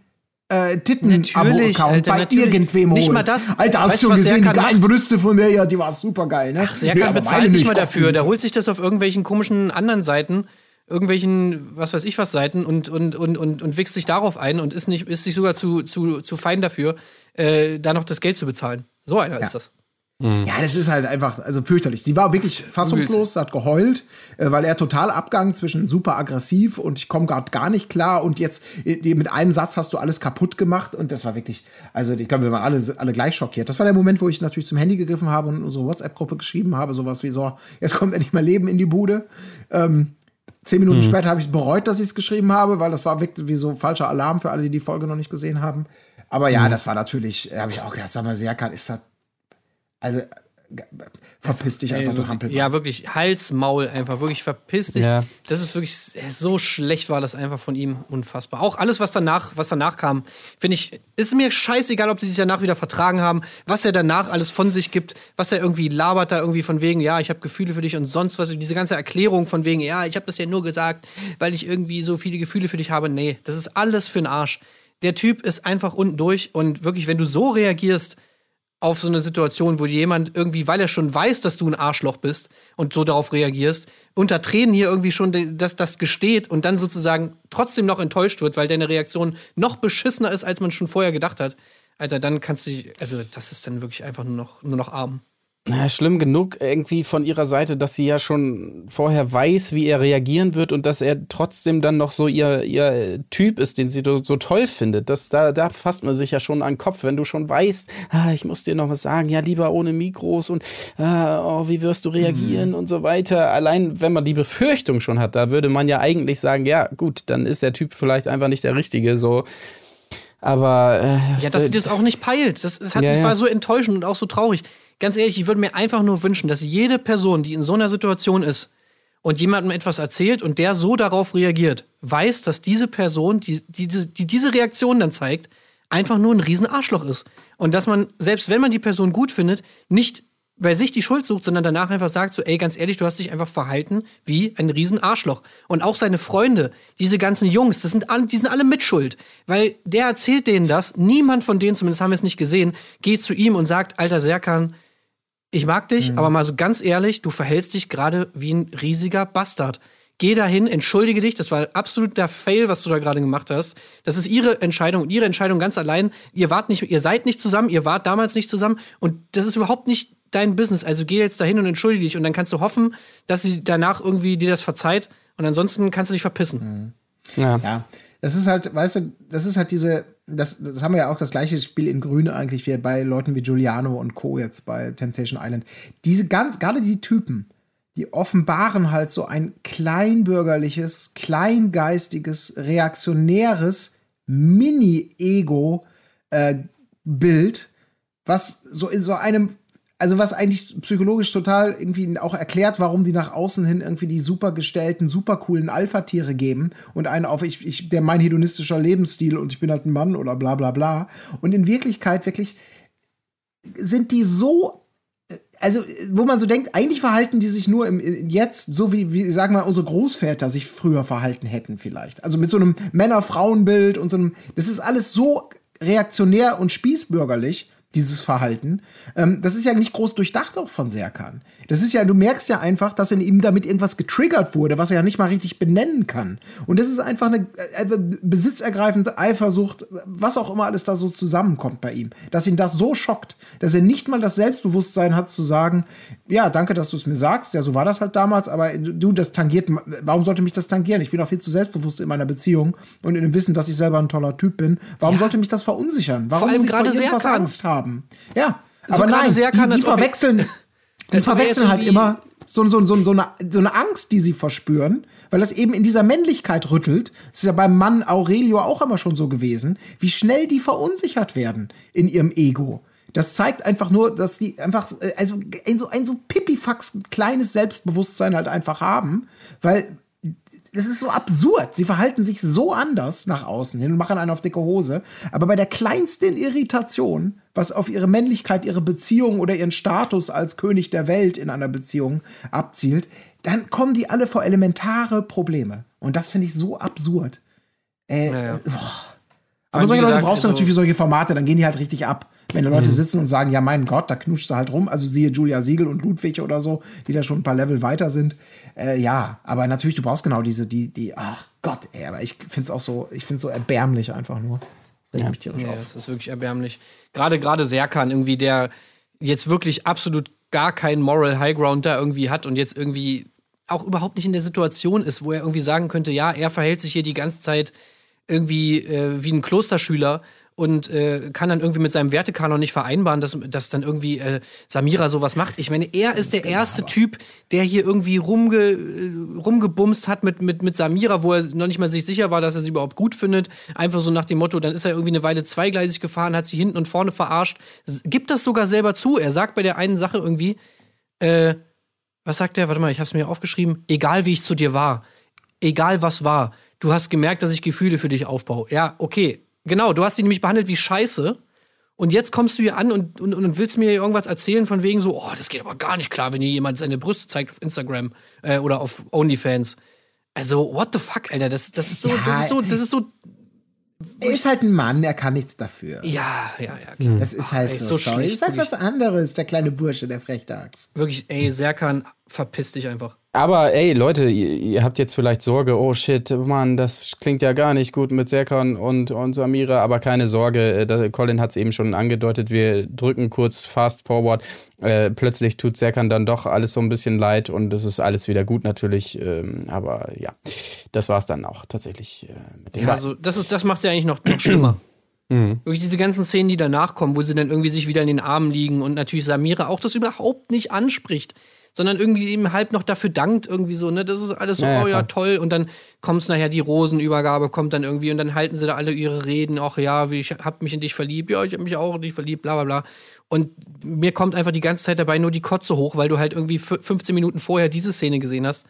äh, Titten-Abo-Account bei irgendwem. Nicht mal das. Alter, hast Weißt du schon gesehen, die geilen? Brüste von der? Ja, die war super geil, ne? Ach, Serkan Nee, bezahlt meine nicht mal dafür. Der holt sich das auf irgendwelchen komischen anderen Seiten, irgendwelchen, was weiß ich was Seiten und, und, und, und, und wichst sich darauf ein und ist, nicht, ist sich sogar zu, zu, zu fein dafür, äh, da noch das Geld zu bezahlen. So einer ist das. Ja, das ist halt einfach, also fürchterlich. Sie war wirklich fassungslos, sie hat geheult, äh, weil er total abgang zwischen super aggressiv und ich komme gerade gar nicht klar und jetzt äh, mit einem Satz hast du alles kaputt gemacht und das war wirklich, also ich glaube, wir waren alle, alle gleich schockiert. Das war der Moment, wo ich natürlich zum Handy gegriffen habe und in unsere WhatsApp-Gruppe geschrieben habe, sowas wie so, jetzt kommt endlich mal Leben in die Bude. Ähm, zehn Minuten später habe ich es bereut, dass ich es geschrieben habe, weil das war wirklich wie so falscher Alarm für alle, die die Folge noch nicht gesehen haben. Aber ja, das war natürlich, habe ich auch gedacht, sag mal, Serkan, ist das also, g- verpiss dich einfach, du Hampel. Ja, wirklich, Hals, Maul einfach, wirklich verpiss dich. Ja. Das ist wirklich, so schlecht war das einfach von ihm, unfassbar. Auch alles, was danach, was danach kam, finde ich, ist mir scheißegal, ob sie sich danach wieder vertragen haben, was er danach alles von sich gibt, was er irgendwie labert da irgendwie von wegen, ja, ich habe Gefühle für dich und sonst was, diese ganze Erklärung von wegen, ja, ich habe das ja nur gesagt, weil ich irgendwie so viele Gefühle für dich habe. Nee, das ist alles für den Arsch. Der Typ ist einfach unten durch und wirklich, wenn du so reagierst, auf so eine Situation, wo jemand irgendwie, weil er schon weiß, dass du ein Arschloch bist und so darauf reagierst, unter Tränen hier irgendwie schon de- das, das gesteht und dann sozusagen trotzdem noch enttäuscht wird, weil deine Reaktion noch beschissener ist, als man schon vorher gedacht hat. Alter, dann kannst du dich, also das ist dann wirklich einfach nur noch, nur noch arm. Na, schlimm genug irgendwie von ihrer Seite, dass sie ja schon vorher weiß, wie er reagieren wird und dass er trotzdem dann noch so ihr, ihr Typ ist, den sie so, so toll findet. Das, da, da fasst man sich ja schon an den Kopf, wenn du schon weißt, ah, ich muss dir noch was sagen, ja, lieber ohne Mikros und ah, oh, wie wirst du reagieren und so weiter. Allein, wenn man die Befürchtung schon hat, da würde man ja eigentlich sagen, ja, gut, dann ist der Typ vielleicht einfach nicht der Richtige, so. Aber äh, Ja, dass sie das auch nicht peilt. Das, das hat, Ja, ja. war so enttäuschend und auch so traurig. Ganz ehrlich, ich würde mir einfach nur wünschen, dass jede Person, die in so einer Situation ist und jemandem etwas erzählt und der so darauf reagiert, weiß, dass diese Person, die, die, diese- die diese Reaktion dann zeigt, einfach nur ein riesen Arschloch ist. Und dass man, selbst wenn man die Person gut findet, nicht bei sich die Schuld sucht, sondern danach einfach sagt so, ey, ganz ehrlich, du hast dich einfach verhalten wie ein riesen Arschloch. Und auch seine Freunde, diese ganzen Jungs, das sind alle, die sind alle mitschuld. Weil der erzählt denen das, niemand von denen, zumindest haben wir es nicht gesehen, geht zu ihm und sagt, alter Serkan, ich mag dich, aber mal so ganz ehrlich, du verhältst dich gerade wie ein riesiger Bastard. Geh dahin, entschuldige dich, das war absolut der Fail, was du da gerade gemacht hast. Das ist ihre Entscheidung und ihre Entscheidung ganz allein. Ihr wart nicht, ihr seid nicht zusammen, ihr wart damals nicht zusammen und das ist überhaupt nicht dein Business. Also geh jetzt dahin und entschuldige dich und dann kannst du hoffen, dass sie danach irgendwie dir das verzeiht und ansonsten kannst du dich verpissen. ja. Ja, das ist halt, weißt du, das ist halt diese, das, das haben wir ja auch das gleiche Spiel in Grün eigentlich wie bei Leuten wie Giuliano und Co. jetzt bei Temptation Island. Diese ganz, gerade die Typen, die offenbaren halt so ein kleinbürgerliches, kleingeistiges, reaktionäres Mini-Ego-Bild, was so in so einem, also was eigentlich psychologisch total irgendwie auch erklärt, warum die nach außen hin irgendwie die super gestellten, super coolen Alpha-Tiere geben und einen auf, ich, ich, der mein hedonistischer Lebensstil und ich bin halt ein Mann oder bla bla bla. Und in Wirklichkeit wirklich sind die so also, wo man so denkt, eigentlich verhalten die sich nur im, im jetzt, so wie, wie, sagen wir, unsere Großväter sich früher verhalten hätten, vielleicht. Also mit so einem Männer-Frauen-Bild und so einem, das ist alles so reaktionär und spießbürgerlich, dieses Verhalten. Ähm, das ist ja nicht groß durchdacht auch von Serkan. Das ist ja, du merkst ja einfach, dass in ihm damit irgendwas getriggert wurde, was er ja nicht mal richtig benennen kann. Und das ist einfach eine äh, besitzergreifende Eifersucht, was auch immer alles da so zusammenkommt bei ihm. Dass ihn das so schockt, dass er nicht mal das Selbstbewusstsein hat zu sagen, ja, danke, dass du es mir sagst, ja, so war das halt damals, aber du, das tangiert, warum sollte mich das tangieren? Ich bin auch viel zu selbstbewusst in meiner Beziehung und in dem Wissen, dass ich selber ein toller Typ bin. Warum sollte mich das verunsichern? Warum allem muss ich vor gerade irgendwas Serkan. Angst haben? Ja, So aber nein, die, als die ob er- verwechseln, die er verwechseln halt immer so, so, so, so, eine, so eine Angst, die sie verspüren, weil das eben in dieser Männlichkeit rüttelt. Das ist ja beim Mann Aurelio auch immer schon so gewesen, wie schnell die verunsichert werden in ihrem Ego. Das zeigt einfach nur, dass die einfach, äh, also ein so, ein so pipifax kleines Selbstbewusstsein halt einfach haben, weil das ist so absurd. Sie verhalten sich so anders nach außen hin und machen einen auf dicke Hose. Aber bei der kleinsten Irritation, was auf ihre Männlichkeit, ihre Beziehung oder ihren Status als König der Welt in einer Beziehung abzielt, dann kommen die alle vor elementare Probleme. Und das finde ich so absurd. Äh, Ja, ja. boah. Vor Aber solche Leute brauchst du also- natürlich für solche Formate, dann gehen die halt richtig ab. Wenn da Mhm. Leute sitzen und sagen, ja, mein Gott, da knutscht sie halt rum. Also siehe Julia Siegel und Ludwig oder so, die da schon ein paar Level weiter sind. Äh, ja, aber natürlich, du brauchst genau diese, die, die, ach Gott, ey, aber ich finde es auch so, ich finde so erbärmlich einfach nur. Das regt mich tierisch Ja, auf. es ist wirklich erbärmlich. Gerade gerade Serkan irgendwie, der jetzt wirklich absolut gar keinen Moral High Ground da irgendwie hat und jetzt irgendwie auch überhaupt nicht in der Situation ist, wo er irgendwie sagen könnte, ja, er verhält sich hier die ganze Zeit irgendwie äh, wie ein Klosterschüler und äh, kann dann irgendwie mit seinem Wertekanon nicht vereinbaren, dass, dass dann irgendwie äh, Samira sowas macht. Ich meine, er ist der erste Typ, der hier irgendwie rumge, äh, rumgebumst hat mit, mit, mit Samira, wo er noch nicht mal sich sicher war, dass er sie überhaupt gut findet. Einfach so nach dem Motto, dann ist er irgendwie eine Weile zweigleisig gefahren, hat sie hinten und vorne verarscht. Gibt das sogar selber zu. Er sagt bei der einen Sache irgendwie, äh, was sagt er? Warte mal, ich hab's mir aufgeschrieben. Egal wie ich zu dir war, egal was war, du hast gemerkt, dass ich Gefühle für dich aufbaue. Ja, okay. Genau, du hast sie nämlich behandelt wie Scheiße. Und jetzt kommst du hier an und, und, und willst mir irgendwas erzählen von wegen so, oh, das geht aber gar nicht klar, wenn hier jemand seine Brüste zeigt auf Instagram äh, oder auf OnlyFans. Also, what the fuck, Alter? Das, das ist so, Ja, das ist so, das ist so. Er ist halt ein Mann, er kann nichts dafür. Ja, ja, ja, klar. Das ist halt ey, so, so sorry. schlecht, ist halt was anderes, der kleine Bursche, der Frechdachs. Wirklich, ey, Serkan, verpiss dich einfach. Aber ey, Leute, ihr, ihr habt jetzt vielleicht Sorge, oh shit, Mann, das klingt ja gar nicht gut mit Serkan und, und Samira, aber keine Sorge, äh, da- Colin hat es eben schon angedeutet, wir drücken kurz fast forward. Äh, plötzlich tut Serkan dann doch alles so ein bisschen leid und es ist alles wieder gut natürlich, ähm, aber ja, das war's dann auch tatsächlich äh, mit dem. Ja, also das ist, das macht ja eigentlich noch, schlimmer. Wirklich diese ganzen Szenen, die danach kommen, wo sie dann irgendwie sich wieder in den Armen liegen und natürlich Samira auch das überhaupt nicht anspricht, sondern irgendwie eben halb noch dafür dankt, irgendwie so, ne, das ist alles so, Ja, oh ja, klar. toll, und dann kommt nachher die Rosenübergabe, kommt dann irgendwie und dann halten sie da alle ihre Reden, ach ja, wie ich hab mich in dich verliebt, ja, ich hab mich auch in dich verliebt, bla bla bla. Und mir kommt einfach die ganze Zeit dabei nur die Kotze hoch, weil du halt irgendwie fü- 15 Minuten vorher diese Szene gesehen hast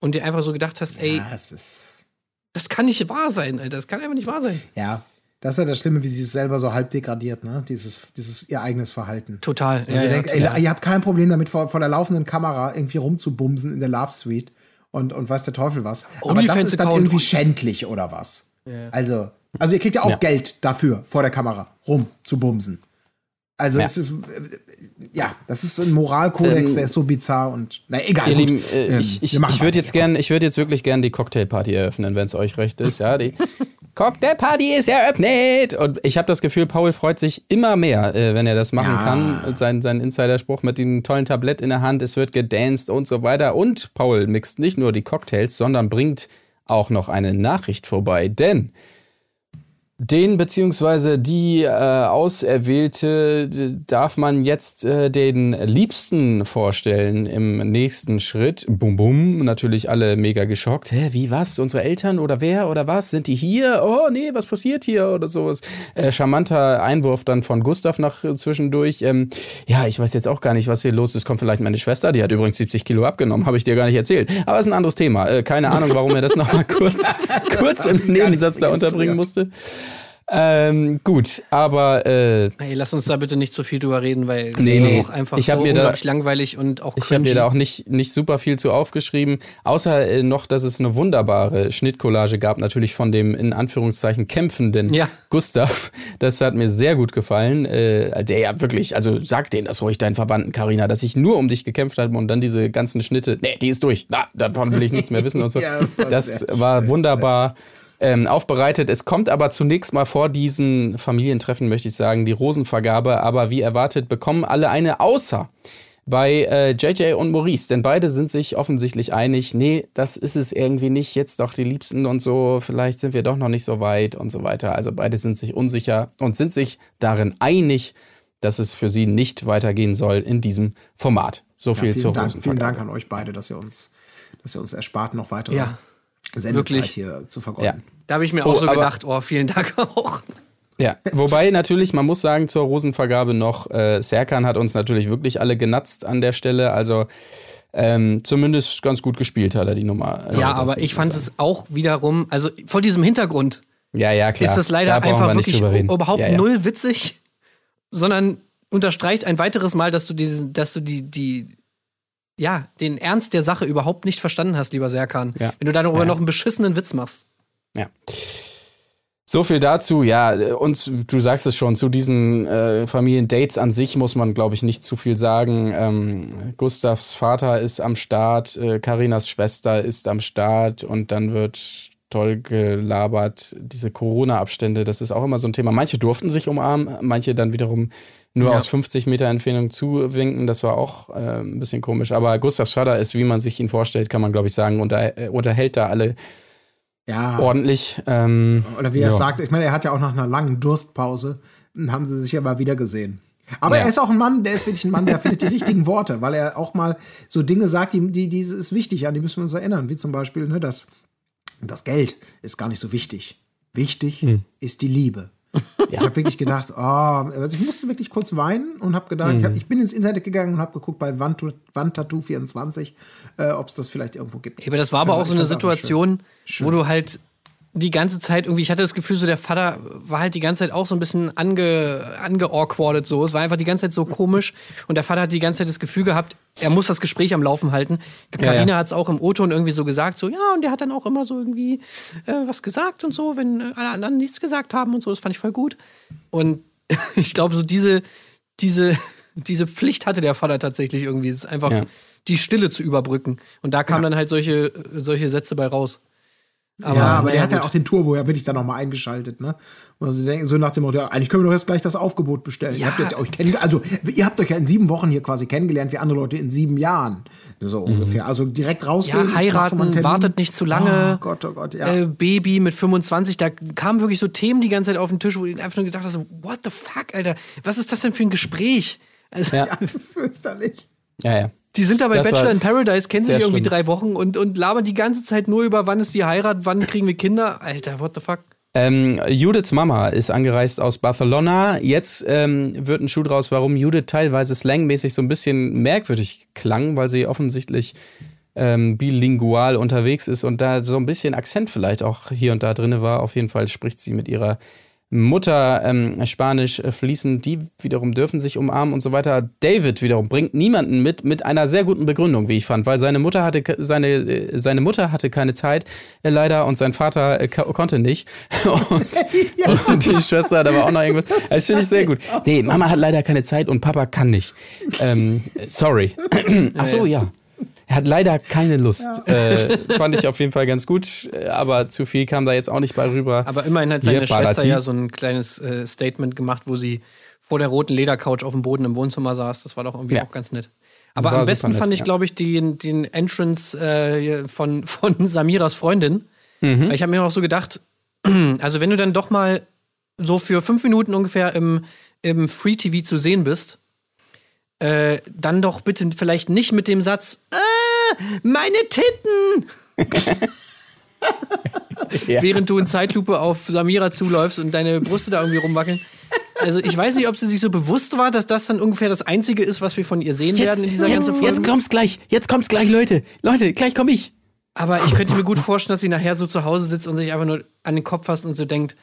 und dir einfach so gedacht hast, ey, Ja, es ist. das kann nicht wahr sein, Alter. Das kann einfach nicht wahr sein. Ja, das ist ja das Schlimme, wie sie es selber so halb degradiert, ne? Dieses, dieses ihr eigenes Verhalten. Total. Also denkt, ey, ihr habt kein Problem damit, vor, vor der laufenden Kamera irgendwie rumzubumsen in der Love Suite und, und weiß der Teufel was. Aber das ist dann irgendwie schändlich oder was. Also, also ihr kriegt ja auch Ja. Geld dafür, vor der Kamera rumzubumsen. Also Ja. es ist, äh, ja, das ist ein Moralkodex, Ähm, der ist so bizarr und na egal. Ihr. Lieben, äh, Ähm, ich, ich, würde jetzt gern, ich würde jetzt wirklich gern die Cocktailparty eröffnen, wenn es euch recht ist. Ja, die Cocktailparty ist eröffnet und ich habe das Gefühl, Paul freut sich immer mehr, äh, wenn er das machen Ja. kann. Sein sein Insiderspruch mit dem tollen Tablett in der Hand, es wird gedanced und so weiter. Und Paul mixt nicht nur die Cocktails, sondern bringt auch noch eine Nachricht vorbei, denn den beziehungsweise die äh, Auserwählte darf man jetzt äh, den Liebsten vorstellen im nächsten Schritt. Bum bum, natürlich alle mega geschockt. Hä, wie was? Unsere Eltern oder wer oder was? Sind die hier? Oh nee, was passiert hier oder sowas? Äh, charmanter Einwurf dann von Gustav nach äh, zwischendurch. Ähm, ja, ich weiß jetzt auch gar nicht, was hier los ist. Kommt vielleicht meine Schwester, die hat übrigens 70 Kilo abgenommen, habe ich dir gar nicht erzählt. Aber ist ein anderes Thema. Äh, keine Ahnung, warum er das nochmal kurz, kurz im Nebensatz da unterbringen musste. Ähm, gut, aber äh, Ey, lass uns da bitte nicht zu viel drüber reden, weil das Nee, ist nee. auch einfach Ich so mir da- unglaublich langweilig und auch ich habe cringy. mir da auch nicht, nicht super viel zu aufgeschrieben, außer äh, noch, dass es eine wunderbare Schnittcollage gab, natürlich von dem in Anführungszeichen kämpfenden Ja. Gustav. Das hat mir sehr gut gefallen. Äh, der ja wirklich, also sag denen das ruhig, deinen Verwandten, Karina, dass ich nur um dich gekämpft habe und dann diese ganzen Schnitte, nee, die ist durch, na, davon will ich nichts mehr wissen und so. Ja, das war das war wunderbar ähm, aufbereitet. Es kommt aber zunächst mal vor diesen Familientreffen, möchte ich sagen, die Rosenvergabe. Aber wie erwartet bekommen alle eine außer bei äh, JJ und Maurice. Denn beide sind sich offensichtlich einig, nee, das ist es irgendwie nicht, jetzt doch die Liebsten und so, vielleicht sind wir doch noch nicht so weit und so weiter. Also beide sind sich unsicher und sind sich darin einig, dass es für sie nicht weitergehen soll in diesem Format. So viel vielen zur Dank, vielen. Dank an euch beide, dass ihr uns, dass ihr uns erspart, noch weitere Ja, Sendezeit wirklich. hier zu Ja. Da habe ich mir Oh, auch so gedacht, oh, vielen Dank auch. Ja, wobei natürlich, man muss sagen, zur Rosenvergabe noch, äh, Serkan hat uns natürlich wirklich alle genatzt an der Stelle. Also ähm, zumindest ganz gut gespielt hat er die Nummer. äh, Ja, aber ich fand sagen. es auch wiederum, also vor diesem Hintergrund Ja, ja, klar. ist das leider da einfach wir nicht wirklich überhaupt ja, ja. null witzig, sondern unterstreicht ein weiteres Mal, dass du diesen, dass du die, die, ja, den Ernst der Sache überhaupt nicht verstanden hast, lieber Serkan. Ja. Wenn du darüber Ja. noch einen beschissenen Witz machst. Ja. So viel dazu, ja. Und du sagst es schon, zu diesen äh, Familiendates an sich muss man, glaube ich, nicht zu viel sagen. Ähm, Gustavs Vater ist am Start, äh, Karinas Schwester ist am Start und dann wird toll gelabert. Diese Corona-Abstände, das ist auch immer so ein Thema. Manche durften sich umarmen, manche dann wiederum nur Ja. aus 50 Meter Entfernung zuwinken. Das war auch äh, ein bisschen komisch. Aber Gustavs Vater ist, wie man sich ihn vorstellt, kann man, glaube ich, sagen, unter, äh, unterhält da alle Ja. ordentlich. Ähm, Oder wie er es sagt, ich meine, er hat ja auch nach einer langen Durstpause, hm, haben sie sich ja mal wieder gesehen. Aber Ja. er ist auch ein Mann, der ist wirklich ein Mann, der findet die richtigen Worte, weil er auch mal so Dinge sagt, die, die, die ist wichtig, an die müssen wir uns erinnern. Wie zum Beispiel, ne, das, das Geld ist gar nicht so wichtig. Wichtig Hm. ist die Liebe. Ich habe wirklich gedacht, oh, also ich musste wirklich kurz weinen und habe gedacht, Hm. ich, hab, ich bin ins Internet gegangen und habe geguckt bei Wand, Wandtattoo 24, äh, ob es das vielleicht irgendwo gibt. Aber das war aber auch so eine Situation, Schön. wo du halt die ganze Zeit irgendwie, ich hatte das Gefühl, so der Vater war halt die ganze Zeit auch so ein bisschen ange, angeawkwardet so. Es war einfach die ganze Zeit so komisch und der Vater hat die ganze Zeit das Gefühl gehabt, er muss das Gespräch am Laufen halten. Ja, Karina ja. hat es auch im O-Ton irgendwie so gesagt, so ja, und der hat dann auch immer so irgendwie äh, was gesagt und so, wenn äh, alle anderen nichts gesagt haben und so. Das fand ich voll gut. Und ich glaube, so diese, diese, diese Pflicht hatte der Vater tatsächlich irgendwie. Es ist einfach Ja. die Stille zu überbrücken. Und da kamen dann halt solche, solche Sätze bei raus. Ja, aber der hat ja auch den Turbo ja wirklich dann nochmal eingeschaltet, ne? Und sie denken so nach dem Motto, ja, eigentlich können wir doch jetzt gleich das Aufgebot bestellen. Ihr Ja. habt jetzt euch kennengelernt, also ihr habt euch ja in sieben Wochen hier quasi kennengelernt, wie andere Leute in sieben Jahren. So ungefähr. Also direkt rausgehen. Ja, heiraten, wartet nicht zu lange. Oh Gott, oh Gott, ja. Äh, Baby mit 25, da kamen wirklich so Themen die ganze Zeit auf den Tisch, wo du einfach nur gedacht hast, what the fuck, Alter, was ist das denn für ein Gespräch? Also, Ja. ist fürchterlich. Ja, ja. Die sind da bei Das Bachelor in Paradise, kennen sich irgendwie schlimm. drei Wochen und, und labern die ganze Zeit nur über, wann ist die Heirat, wann kriegen wir Kinder. Alter, what the fuck? Ähm, Judiths Mama ist angereist aus Barcelona. Jetzt ähm, wird ein Schuh draus, warum Judith teilweise slangmäßig so ein bisschen merkwürdig klang, weil sie offensichtlich ähm, bilingual unterwegs ist und da so ein bisschen Akzent vielleicht auch hier und da drin war. Auf jeden Fall spricht sie mit ihrer Mutter ähm, Spanisch äh, fließend, die wiederum dürfen sich umarmen und so weiter. David wiederum bringt niemanden mit, mit einer sehr guten Begründung, wie ich fand, weil seine Mutter hatte seine, äh, seine Mutter hatte keine Zeit, äh, leider, und sein Vater äh, ko- konnte nicht. Und, und die Schwester hat aber auch noch irgendwas. Das finde ich sehr gut. Nee, Mama hat leider keine Zeit und Papa kann nicht. Ähm, sorry. Ach so, ja. Er hat leider keine Lust. Äh, fand ich auf jeden Fall ganz gut, äh, aber zu viel kam da jetzt auch nicht bei rüber. Aber immerhin hat Hier, seine Schwester Barati. ja so ein kleines äh, Statement gemacht, wo sie vor der roten Ledercouch auf dem Boden im Wohnzimmer saß. Das war doch irgendwie Ja. auch ganz nett. Aber War am besten nett, fand ich, ja. glaube ich, den, den Entrance äh, hier von, von Samiras Freundin. Mhm. Weil ich habe mir auch so gedacht, also wenn du dann doch mal so für fünf Minuten ungefähr im, im Free TV zu sehen bist, äh, dann doch bitte vielleicht nicht mit dem Satz, ah, meine Titten! Ja. während du in Zeitlupe auf Samira zuläufst und deine Brüste da irgendwie rumwackeln. Also ich weiß nicht, ob sie sich so bewusst war, dass das dann ungefähr das Einzige ist, was wir von ihr sehen werden in dieser jetzt, ganzen Folge. jetzt kommt's gleich. Jetzt kommt's gleich, Leute. Leute, gleich komm ich. Aber ich könnte mir gut vorstellen, dass sie nachher so zu Hause sitzt und sich einfach nur an den Kopf fasst und so denkt,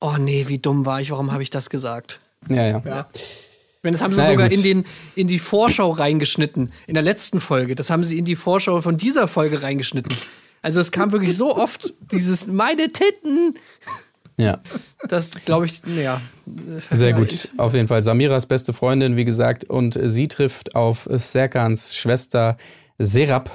oh nee, wie dumm war ich, warum habe ich das gesagt? Ja, ja. Ja. Ich meine, das haben sie ja, sogar gut. in, den, in die Vorschau reingeschnitten, in der letzten Folge. Das haben sie in die Vorschau von dieser Folge reingeschnitten. Also es kam wirklich so oft dieses meine Titten. ja. Das glaube ich, naja. Sehr gut. Auf jeden Fall. Samiras beste Freundin, wie gesagt, und sie trifft auf Serkans Schwester Serap,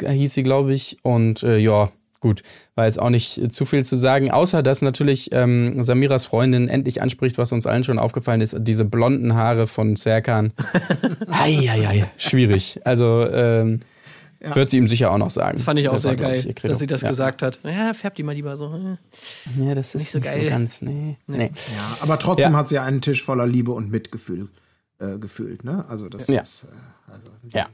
hieß sie, glaube ich. Und äh, ja, gut, war jetzt auch nicht äh, zu viel zu sagen, außer dass natürlich ähm, Samiras Freundin endlich anspricht, was uns allen schon aufgefallen ist, diese blonden Haare von Serkan. Eieiei, schwierig. Also ähm, wird sie ihm sicher auch noch sagen. Das fand ich auch Das sehr war, geil, ich, dass sie das ja. gesagt hat. Ja, färb die mal lieber so. Ja, das ist Nicht so nicht so geil. ganz, nee. nee. Ja, aber trotzdem Ja. hat sie einen Tisch voller Liebe und Mitgefühl äh, gefühlt, ne? Also das Ja. ist. Äh, also, Ja,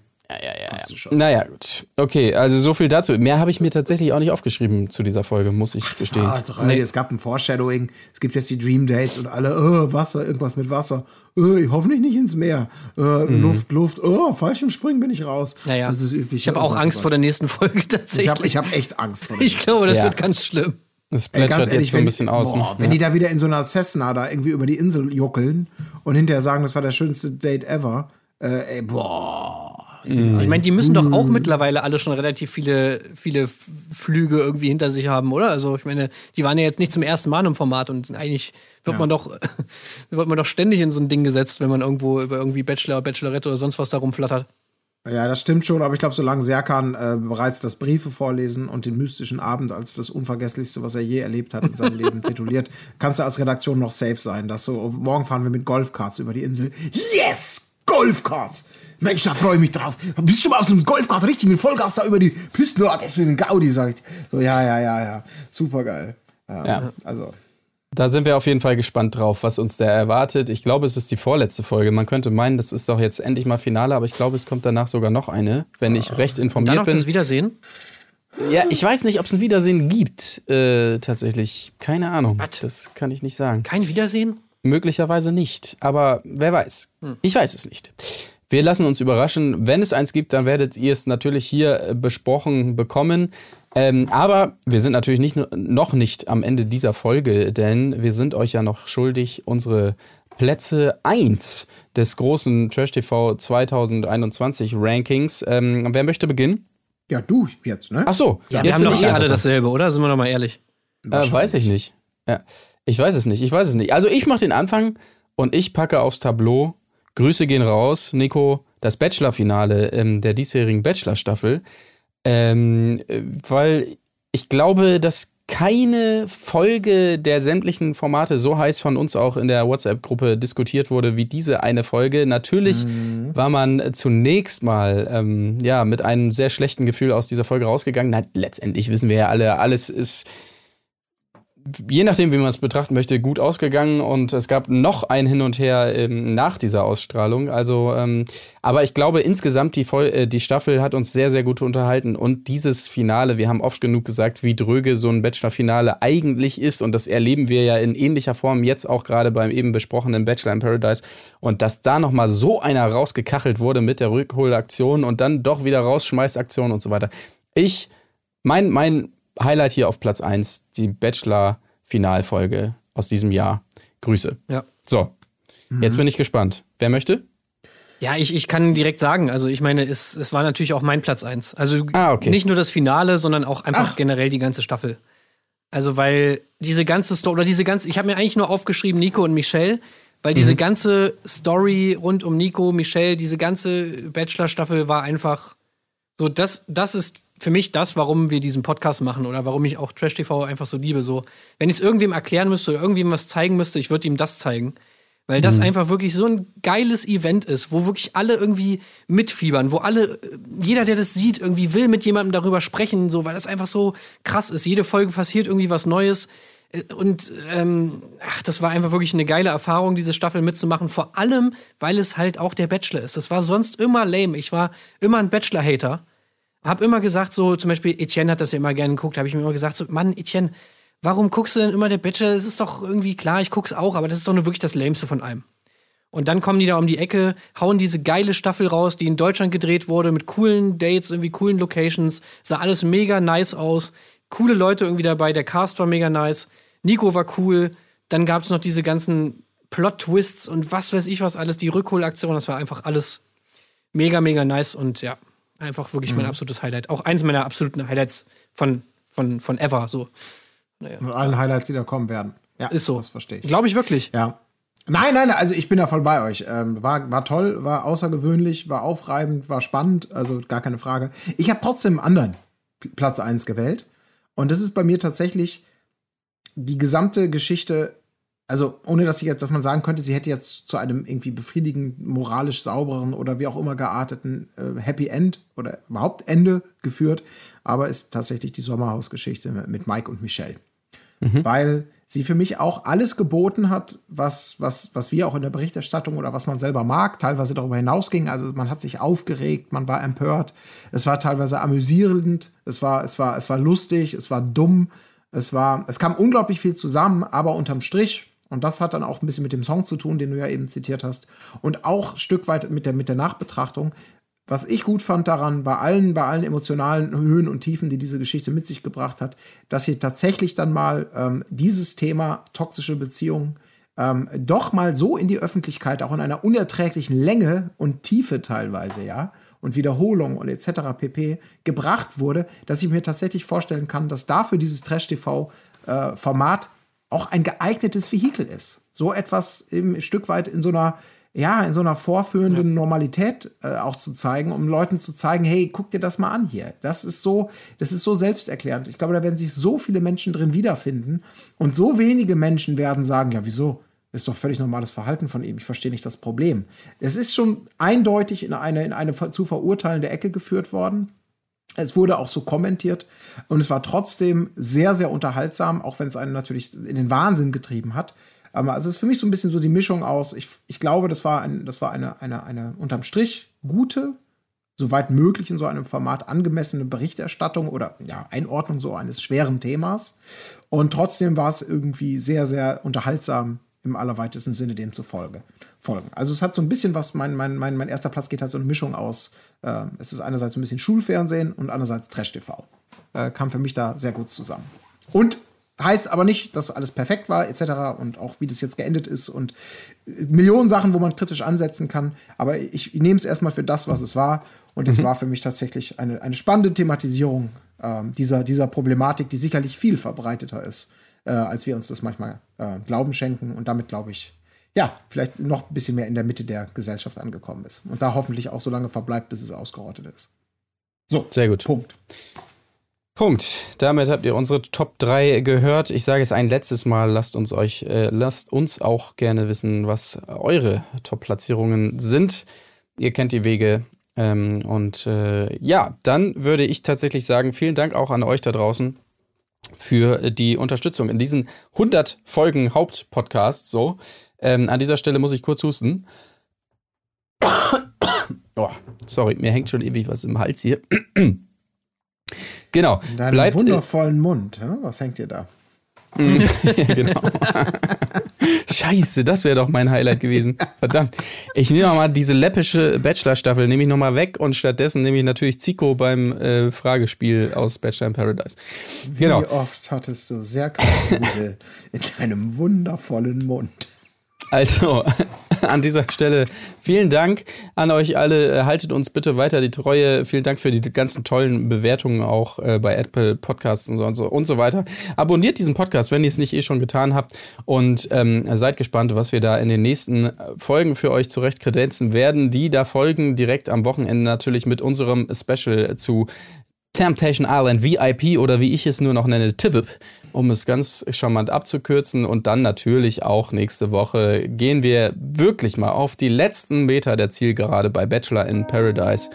Passt du schon. Naja, gut. Okay, also so viel dazu. Mehr habe ich mir tatsächlich auch nicht aufgeschrieben zu dieser Folge, muss ich gestehen. Ah, doch, Es gab ein Foreshadowing, es gibt jetzt die Dream Dates und alle, oh, Wasser, irgendwas mit Wasser. Oh, hoffentlich nicht ins Meer. Äh, Luft, Luft. Oh, Fallschirmspringen bin ich raus. Naja, Das ist üblich. ich habe auch Angst vor der nächsten Folge tatsächlich. Ich habe ich hab echt Angst vor der Ich glaube, das Ja. wird ganz schlimm. Das Ey, plätschert jetzt so ein wenn- bisschen aus. Boah, ne? wenn die da wieder in so einer Cessna da irgendwie über die Insel juckeln und hinterher sagen, das war der schönste Date ever. Äh, ey, boah. Ich meine, die müssen doch auch mittlerweile alle schon relativ viele, viele Flüge irgendwie hinter sich haben, oder? Also ich meine, die waren ja jetzt nicht zum ersten Mal im Format und eigentlich wird man doch wird man doch ständig in so ein Ding gesetzt, wenn man irgendwo über irgendwie Bachelor, Bachelorette oder sonst was da rumflattert. Ja, das stimmt schon, aber ich glaube, solange Serkan äh, bereits das Briefe vorlesen und den mystischen Abend als das Unvergesslichste, was er je erlebt hat in seinem Leben tituliert, kannst du als Redaktion noch safe sein, dass so, morgen fahren wir mit Golfkarts über die Insel. Yes! Golfkarts! Mensch, da freue ich mich drauf. Bist du schon mal auf so einem Golfkart richtig mit Vollgas da über die Pisten? Oh, das wird ein Gaudi, sag ich. So, ja, ja, ja, ja. Super geil. Ja, Ja. Also, Da sind wir auf jeden Fall gespannt drauf, was uns da erwartet. Ich glaube, es ist die vorletzte Folge. Man könnte meinen, das ist doch jetzt endlich mal Finale, aber ich glaube, es kommt danach sogar noch eine, wenn ich recht Dann informiert noch das bin. Wiedersehen. Ja, ich weiß nicht, ob es ein Wiedersehen gibt. Äh, tatsächlich, keine Ahnung. Was? Das kann ich nicht sagen. Kein Wiedersehen? Möglicherweise nicht, aber wer weiß. Ich weiß es nicht. Wir lassen uns überraschen. Wenn es eins gibt, dann werdet ihr es natürlich hier äh, besprochen bekommen. Ähm, aber wir sind natürlich nicht, noch nicht am Ende dieser Folge, denn wir sind euch ja noch schuldig unsere Plätze 1 des großen Trash TV 2021 Rankings. Ähm, wer möchte beginnen? ja, du jetzt, ne? Ach so, Ja, jetzt wir haben doch eh alle dasselbe, oder? Sind wir doch mal ehrlich. Äh, weiß ich nicht. Ja. Ich weiß es nicht. Ich weiß es nicht. Also ich mache den Anfang und ich packe aufs Tableau. Grüße gehen raus, Nico. Das Bachelor-Finale ähm, der diesjährigen Bachelor-Staffel. Ähm, äh, weil ich glaube, dass keine Folge der sämtlichen Formate so heiß von uns auch in der WhatsApp-Gruppe diskutiert wurde wie diese eine Folge. Natürlich war man zunächst mal ähm, ja mit einem sehr schlechten Gefühl aus dieser Folge rausgegangen. Na, letztendlich wissen wir ja alle, alles ist je nachdem, wie man es betrachten möchte, gut ausgegangen und es gab noch ein Hin und Her ähm, nach dieser Ausstrahlung. Also, ähm, aber ich glaube insgesamt die, Vol äh, die Staffel hat uns sehr, sehr gut unterhalten und dieses Finale, wir haben oft genug gesagt, wie dröge so ein Bachelor-Finale eigentlich ist und das erleben wir ja in ähnlicher Form jetzt auch gerade beim eben besprochenen Bachelor in Paradise und dass da nochmal so einer rausgekachelt wurde mit der Rückholaktion und dann doch wieder Rausschmeißaktion und so weiter. Ich, mein, mein Highlight hier auf Platz 1, die Bachelor-Finalfolge aus diesem Jahr. Grüße. Ja. So, jetzt bin ich gespannt. Wer möchte? Ja, ich, ich kann direkt sagen, also ich meine, es, es war natürlich auch mein Platz eins. Also Ah, okay. nicht nur das Finale, sondern auch einfach generell die ganze Staffel. Also weil diese ganze Story, oder diese ganze, ich habe mir eigentlich nur aufgeschrieben Nico und Michelle, weil Mhm. diese ganze Story rund um Nico, Michelle, diese ganze Bachelor-Staffel war einfach so, das, das ist für mich das, warum wir diesen Podcast machen oder warum ich auch Trash TV einfach so liebe. So, wenn ich es irgendwem erklären müsste oder irgendwem was zeigen müsste, ich würde ihm das zeigen. Weil das einfach wirklich so ein geiles Event ist, wo wirklich alle irgendwie mitfiebern, wo alle, jeder, der das sieht, irgendwie will mit jemandem darüber sprechen, so, weil das einfach so krass ist. Jede Folge passiert irgendwie was Neues. Und ähm, ach, das war einfach wirklich eine geile Erfahrung, diese Staffel mitzumachen. Vor allem, weil es halt auch der Bachelor ist. Das war sonst immer lame. Ich war immer ein Bachelor-Hater. Hab immer gesagt, so zum Beispiel Etienne hat das ja immer gerne geguckt, habe ich mir immer gesagt, so, Mann, Etienne, warum guckst du denn immer der Bachelor? Das ist doch irgendwie klar, ich guck's auch, aber das ist doch nur wirklich das Lämste von allem. Und dann kommen die da um die Ecke, hauen diese geile Staffel raus, die in Deutschland gedreht wurde, mit coolen Dates, irgendwie coolen Locations, sah alles mega nice aus, coole Leute irgendwie dabei, der Cast war mega nice, Nico war cool, dann gab's noch diese ganzen Plot-Twists und was weiß ich was alles, die Rückholaktion, das war einfach alles mega, mega nice und ja, einfach wirklich mein absolutes Highlight. Auch eins meiner absoluten Highlights von, von, von ever, so. Mit allen Highlights, die da kommen werden. Ja, Ist so. Das verstehe ich. Glaube ich wirklich. Ja. Nein, nein, also ich bin da voll bei euch. Ähm, war, war toll, war außergewöhnlich, war aufreibend, war spannend, also gar keine Frage. Ich habe trotzdem einen anderen Platz 1 gewählt. Und das ist bei mir tatsächlich die gesamte Geschichte, also ohne dass jetzt, dass man sagen könnte, sie hätte jetzt zu einem irgendwie befriedigend, moralisch sauberen oder wie auch immer gearteten äh, Happy End oder überhaupt Ende geführt, aber ist tatsächlich die Sommerhausgeschichte mit Mike und Michelle. Weil sie für mich auch alles geboten hat, was, was, was wir auch in der Berichterstattung oder was man selber mag, teilweise darüber hinausging. Also man hat sich aufgeregt, man war empört, es war teilweise amüsierend, es war, es war, es war lustig, es war dumm, es war, es kam unglaublich viel zusammen, aber unterm Strich, und das hat dann auch ein bisschen mit dem Song zu tun, den du ja eben zitiert hast, und auch ein Stück weit mit der, mit der Nachbetrachtung, was ich gut fand daran, bei allen, bei allen emotionalen Höhen und Tiefen, die diese Geschichte mit sich gebracht hat, dass hier tatsächlich dann mal ähm, dieses Thema toxische Beziehungen ähm, doch mal so in die Öffentlichkeit, auch in einer unerträglichen Länge und Tiefe teilweise, ja, und Wiederholung und etc. pp. gebracht wurde, dass ich mir tatsächlich vorstellen kann, dass dafür dieses Trash-TV-Format äh, auch ein geeignetes Vehikel ist. So etwas eben ein Stück weit in so einer ja, in so einer vorführenden ja. Normalität äh, auch zu zeigen, um Leuten zu zeigen, hey, guck dir das mal an hier. Das ist so, das ist so selbsterklärend. Ich glaube, da werden sich so viele Menschen drin wiederfinden und so wenige Menschen werden sagen, ja, wieso? Ist doch völlig normales Verhalten von ihm. Ich verstehe nicht das Problem. Es ist schon eindeutig in eine, in eine zu verurteilende Ecke geführt worden. Es wurde auch so kommentiert und es war trotzdem sehr, sehr unterhaltsam, auch wenn es einen natürlich in den Wahnsinn getrieben hat. Aber also es ist für mich so ein bisschen so die Mischung aus, ich, ich glaube, das war, ein, das war eine, eine, eine unterm Strich gute, soweit möglich in so einem Format angemessene Berichterstattung oder ja, Einordnung so eines schweren Themas. Und trotzdem war es irgendwie sehr, sehr unterhaltsam im allerweitesten Sinne dem zu folge, folgen. Also es hat so ein bisschen was, mein, mein, mein, mein erster Platz geht halt so eine Mischung aus. Äh, es ist einerseits ein bisschen Schulfernsehen und andererseits Trash-TV. Äh, kam für mich da sehr gut zusammen. Und Heißt aber nicht, dass alles perfekt war, etc. und auch wie das jetzt geendet ist und Millionen Sachen, wo man kritisch ansetzen kann. Aber ich, ich nehme es erstmal für das, was es war. Und es mhm. war für mich tatsächlich eine, eine spannende Thematisierung äh, dieser, dieser Problematik, die sicherlich viel verbreiteter ist, äh, als wir uns das manchmal äh, Glauben schenken. Und damit glaube ich, ja, vielleicht noch ein bisschen mehr in der Mitte der Gesellschaft angekommen ist. Und da hoffentlich auch so lange verbleibt, bis es ausgerottet ist. So, sehr gut. Punkt. Punkt. Damit habt ihr unsere Top 3 gehört. Ich sage es ein letztes Mal, lasst uns euch, äh, lasst uns auch gerne wissen, was eure Top-Platzierungen sind. Ihr kennt die Wege. Ähm, und äh, ja, dann würde ich tatsächlich sagen, vielen Dank auch an euch da draußen für die Unterstützung in diesen 100 Folgen Hauptpodcast. So, ähm, an dieser Stelle muss ich kurz husten. oh, sorry, mir hängt schon ewig was im Hals hier. Genau. In deinem Bleibt, äh, wundervollen Mund. Was hängt dir da? genau. Scheiße, das wäre doch mein Highlight gewesen. Verdammt. Ich nehme mal diese läppische Bachelor-Staffel, nehme ich nochmal weg und stattdessen nehme ich natürlich Zico beim äh, Fragespiel aus Bachelor in Paradise. Genau. Wie oft hattest du sehr in deinem wundervollen Mund? Also, an dieser Stelle vielen Dank an euch alle. Haltet uns bitte weiter die Treue. Vielen Dank für die ganzen tollen Bewertungen auch äh, bei Apple Podcasts und so, und so, und so weiter. Abonniert diesen Podcast, wenn ihr es nicht eh schon getan habt. Und ähm, seid gespannt, was wir da in den nächsten Folgen für euch zurecht kredenzen werden. Die da folgen direkt am Wochenende natürlich mit unserem Special zu Temptation Island VIP oder wie ich es nur noch nenne, TIVIP, um es ganz charmant abzukürzen. Und dann natürlich auch nächste Woche gehen wir wirklich mal auf die letzten Meter der Zielgerade bei Bachelor in Paradise.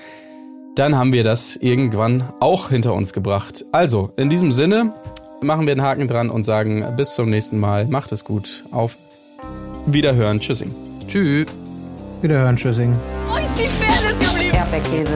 Dann haben wir das irgendwann auch hinter uns gebracht. Also, in diesem Sinne machen wir den Haken dran und sagen bis zum nächsten Mal. Macht es gut. Auf Wiederhören. Tschüssing. Tschüss. Wiederhören. Tschüssing. Wo ist die Fairness geblieben? Erdbeerkäse.